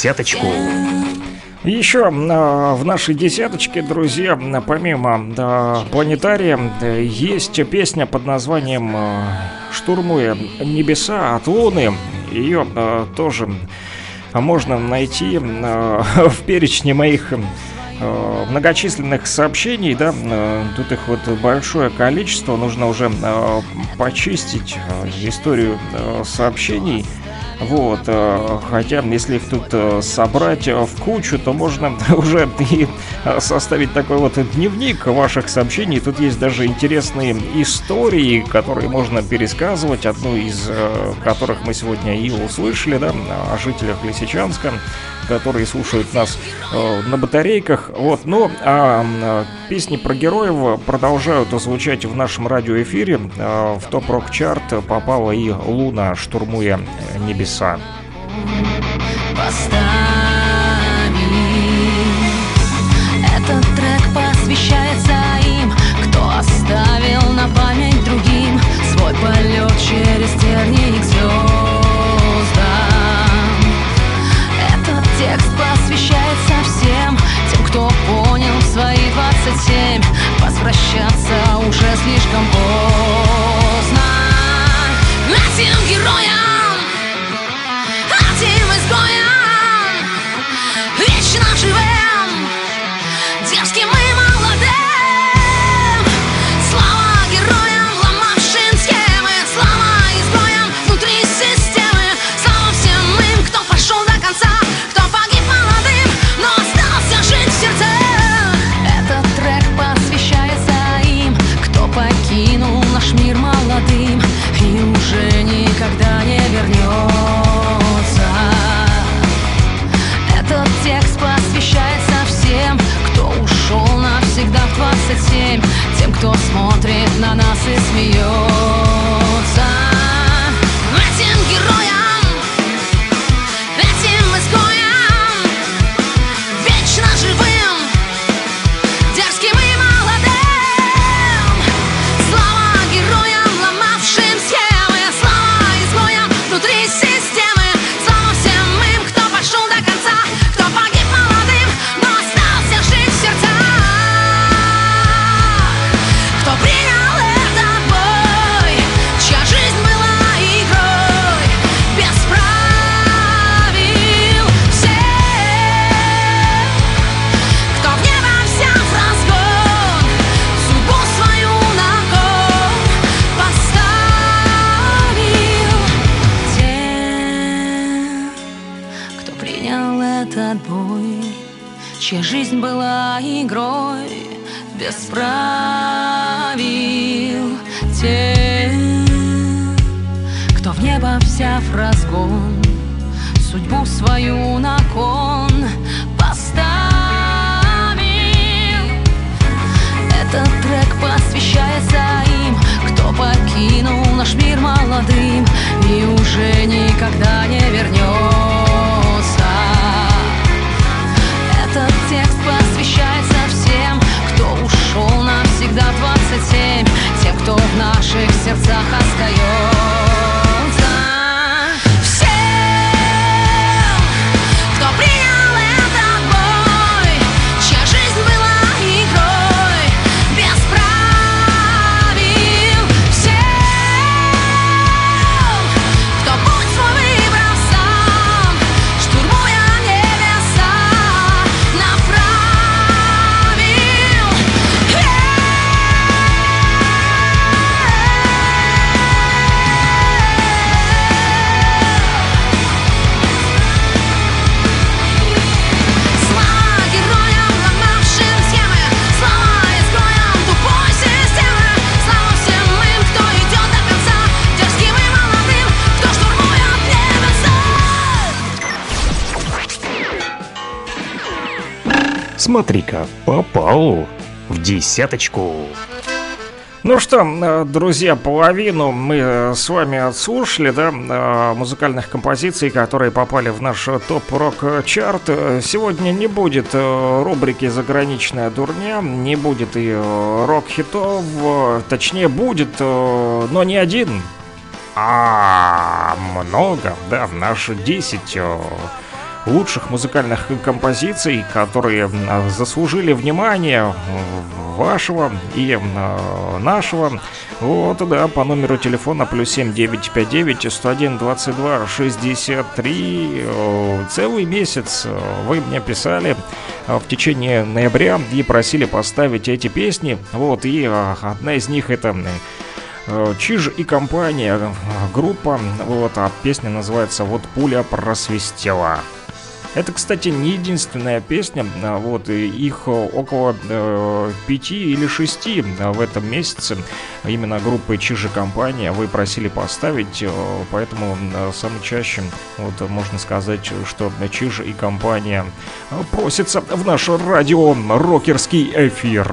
Speaker 2: десяточку.
Speaker 1: Еще а, в нашей десяточке, друзья, помимо планетария, есть песня под названием а, «Штурмуя небеса от Луны». Ее а, тоже можно найти в перечне моих многочисленных сообщений, да, тут их вот большое количество, нужно уже почистить историю сообщений. Вот, э, хотя, если их тут э, собрать э, в кучу, то можно уже и составить такой вот дневник ваших сообщений. Тут есть даже интересные истории, которые можно пересказывать. Одну из э, которых мы сегодня и услышали, да, о жителях Лисичанска которые слушают нас э, на батарейках. Вот, ну, а э, песни про героев продолжают звучать в нашем радиоэфире. Э, в топ-рок-чарт попала и Луна, штурмуя небеса.
Speaker 13: Этот полет через тернии к звездам. Этот текст посвящается всем тем, кто понял в свои 27 возвращаться уже слишком поздно. Этим героям, кто смотрит на нас и смеется
Speaker 2: Смотри-ка, попал в десяточку.
Speaker 1: Ну что, э, друзья, половину мы э, с вами отслушали, да, э, музыкальных композиций, которые попали в наш топ-рок-чарт. Сегодня не будет рубрики «Заграничная дурня», не будет и рок-хитов, точнее будет, но не один, а много, да, в наши 10 э, лучших музыкальных композиций, которые заслужили внимание вашего и а, нашего. Вот, да, по номеру телефона плюс 7959 101 22 63. Целый месяц вы мне писали
Speaker 14: а, в течение ноября и просили поставить эти песни. Вот, и а, одна из них это э, Чиж и компания, э, группа, вот, а песня называется «Вот пуля просвистела». Это, кстати, не единственная песня, а, вот, их э, около э, пяти или шести а, в этом месяце а именно группы Чижи Компания вы просили поставить, э, поэтому э, самым чаще, вот, можно сказать, что Чиж и компания просится в наш радио рокерский эфир.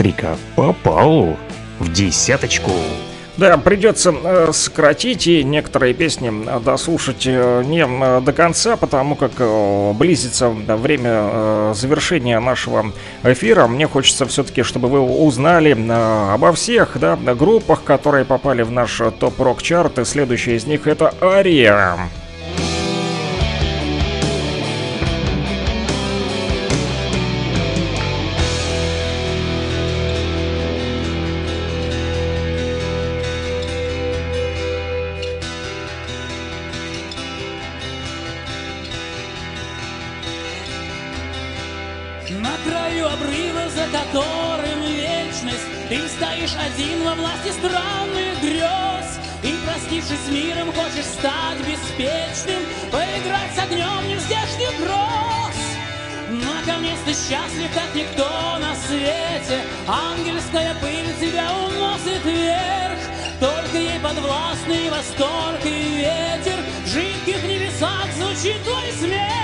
Speaker 2: Смотри-ка, попал в десяточку.
Speaker 14: Да, придется э, сократить и некоторые песни э, дослушать э, не э, до конца, потому как э, близится время э, завершения нашего эфира. Мне хочется все-таки, чтобы вы узнали э, обо всех да, группах, которые попали в наш э, топ-рок-чарт. И следующая из них это Ария.
Speaker 15: Южный восторг и ветер В жидких небесах звучит твой смех.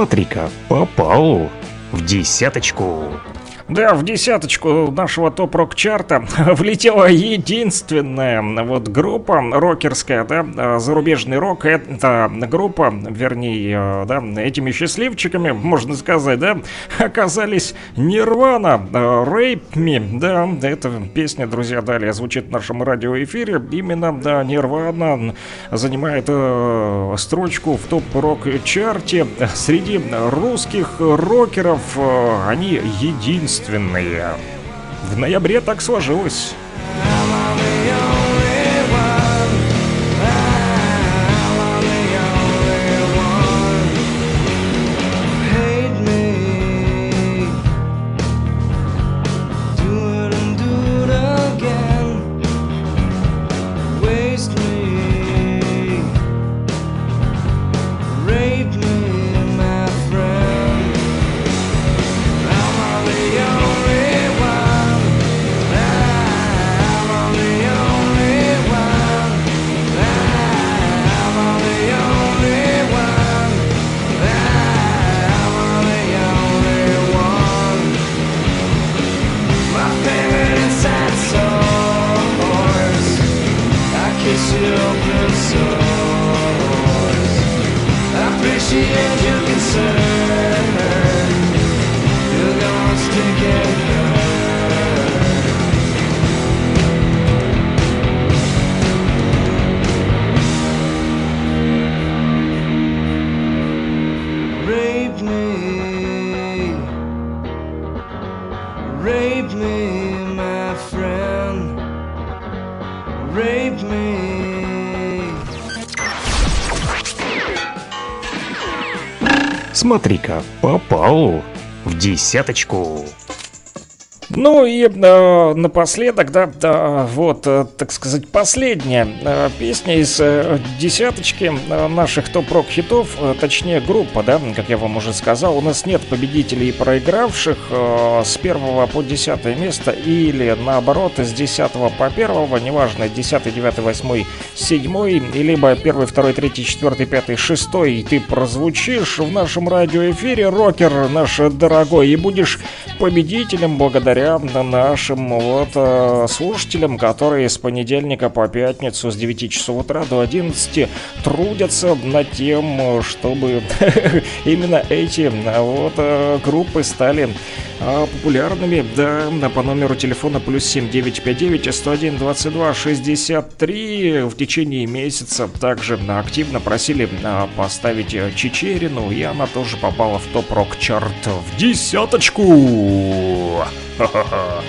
Speaker 2: Смотри-ка, попал в десяточку.
Speaker 1: Да, в десяточку нашего топ-рок-чарта влетела единственная вот группа рокерская, да, а, зарубежный рок. Это группа, вернее, э, да, этими счастливчиками, можно сказать, да, оказались Нирвана, э, Rape Me, да, эта песня, друзья, далее звучит в нашем радиоэфире. Именно, да, Нирвана занимает э, строчку в топ-рок-чарте. Среди русских рокеров э, они единственные. В ноябре так сложилось.
Speaker 2: Смотри-ка, попал в десяточку.
Speaker 1: Ну и э, напоследок, да, да, вот, э, так сказать, последняя э, песня из э, десяточки э, наших топ-рок хитов, э, точнее группа, да, как я вам уже сказал, у нас нет победителей и проигравших э, с первого по десятое место или наоборот с десятого по первого, неважно, десятый, девятый, восьмой, седьмой, либо первый, второй, третий, четвертый, пятый, шестой, и ты прозвучишь в нашем радиоэфире, рокер наш дорогой, и будешь победителем благодаря нашим вот э, слушателям, которые с понедельника по пятницу с 9 часов утра до 11 трудятся над тем, чтобы именно эти э, вот э, группы стали популярными, да, по номеру телефона плюс 7959 101 22 63 в течение месяца также активно просили э, поставить э, Чечерину, и она тоже попала в топ-рок чарт в десяточку. Ха-ха-ха.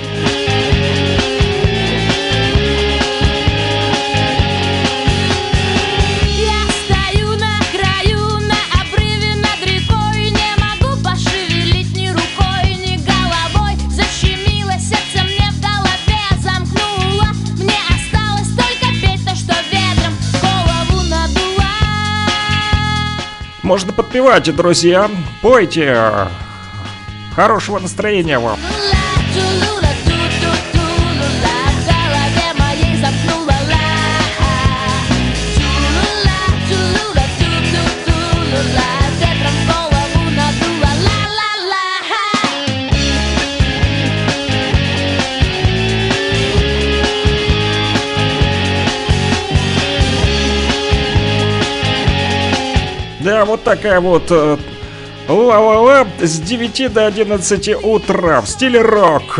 Speaker 1: Можно подпевать, друзья. Пойте. Хорошего настроения вам. Да, вот такая вот э, ла-ла-ла с 9 до 11 утра в стиле рок.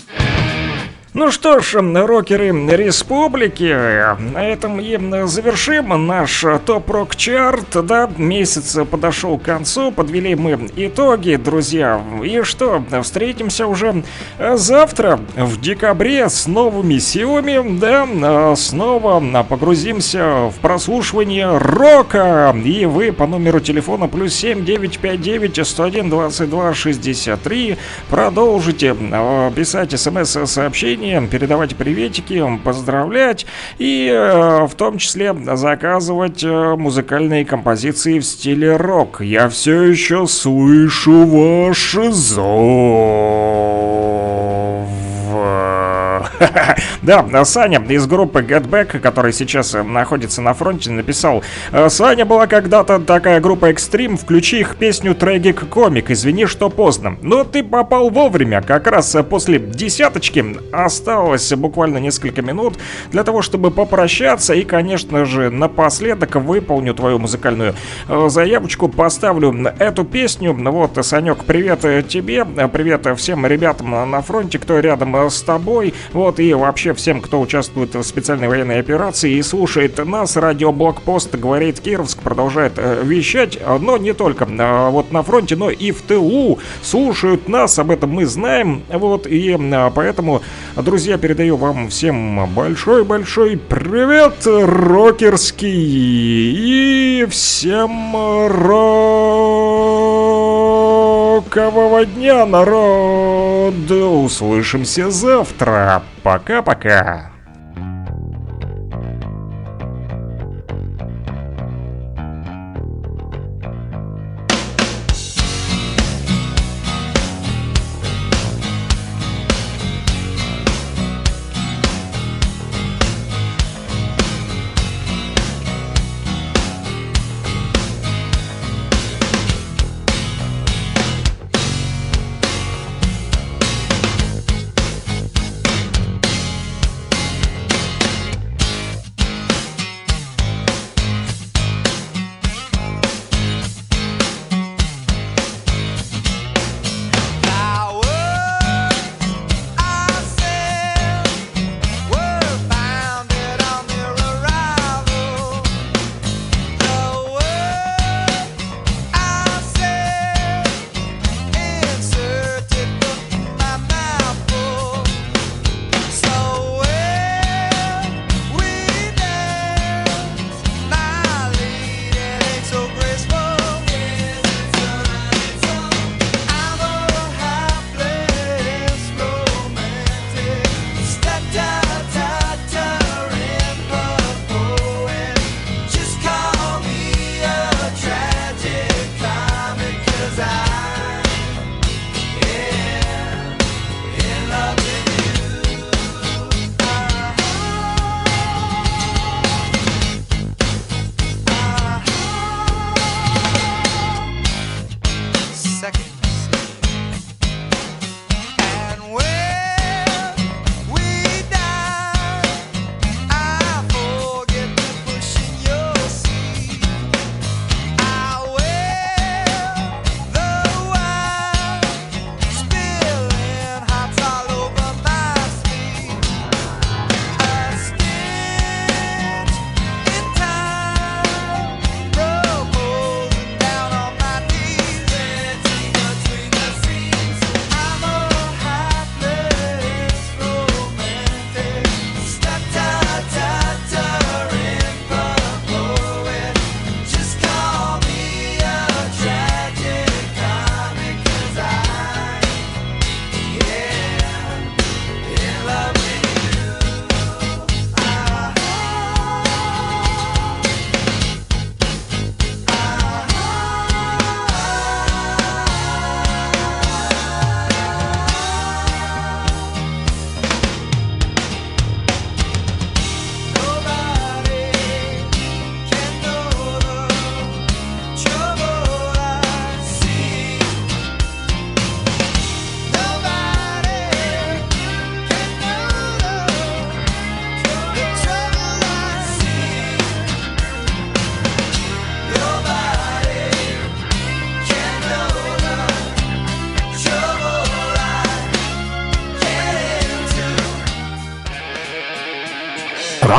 Speaker 1: Ну что ж, рокеры республики, на этом и завершим наш топ-рок чарт. Да, месяц подошел к концу, подвели мы итоги, друзья. И что, встретимся уже завтра в декабре с новыми силами, да, снова погрузимся в прослушивание рока. И вы по номеру телефона плюс 7 959 101 22 63 продолжите э, писать смс-сообщения, передавать приветики, поздравлять и э, в том числе заказывать э, музыкальные композиции в стиле рок. Я все еще слышу ваши зов. Да, Саня из группы Get Back, который сейчас э, находится на фронте, написал «Э, Саня была когда-то такая группа Extreme, включи их песню Tragic Comic, извини, что поздно. Но ты попал вовремя, как раз э, после десяточки осталось буквально несколько минут для того, чтобы попрощаться и, конечно же, напоследок выполню твою музыкальную заявочку, поставлю эту песню. Вот, Санек, привет тебе, привет всем ребятам на фронте, кто рядом с тобой. Вот, и вообще всем, кто участвует в специальной военной операции и слушает нас. Радио Блокпост, говорит Кировск, продолжает э, вещать, но не только э, вот на фронте, но и в тылу слушают нас, об этом мы знаем. Вот, и э, поэтому, друзья, передаю вам всем большой-большой привет, рокерский, и всем рокового дня, народ! Услышимся завтра! Пока-пока.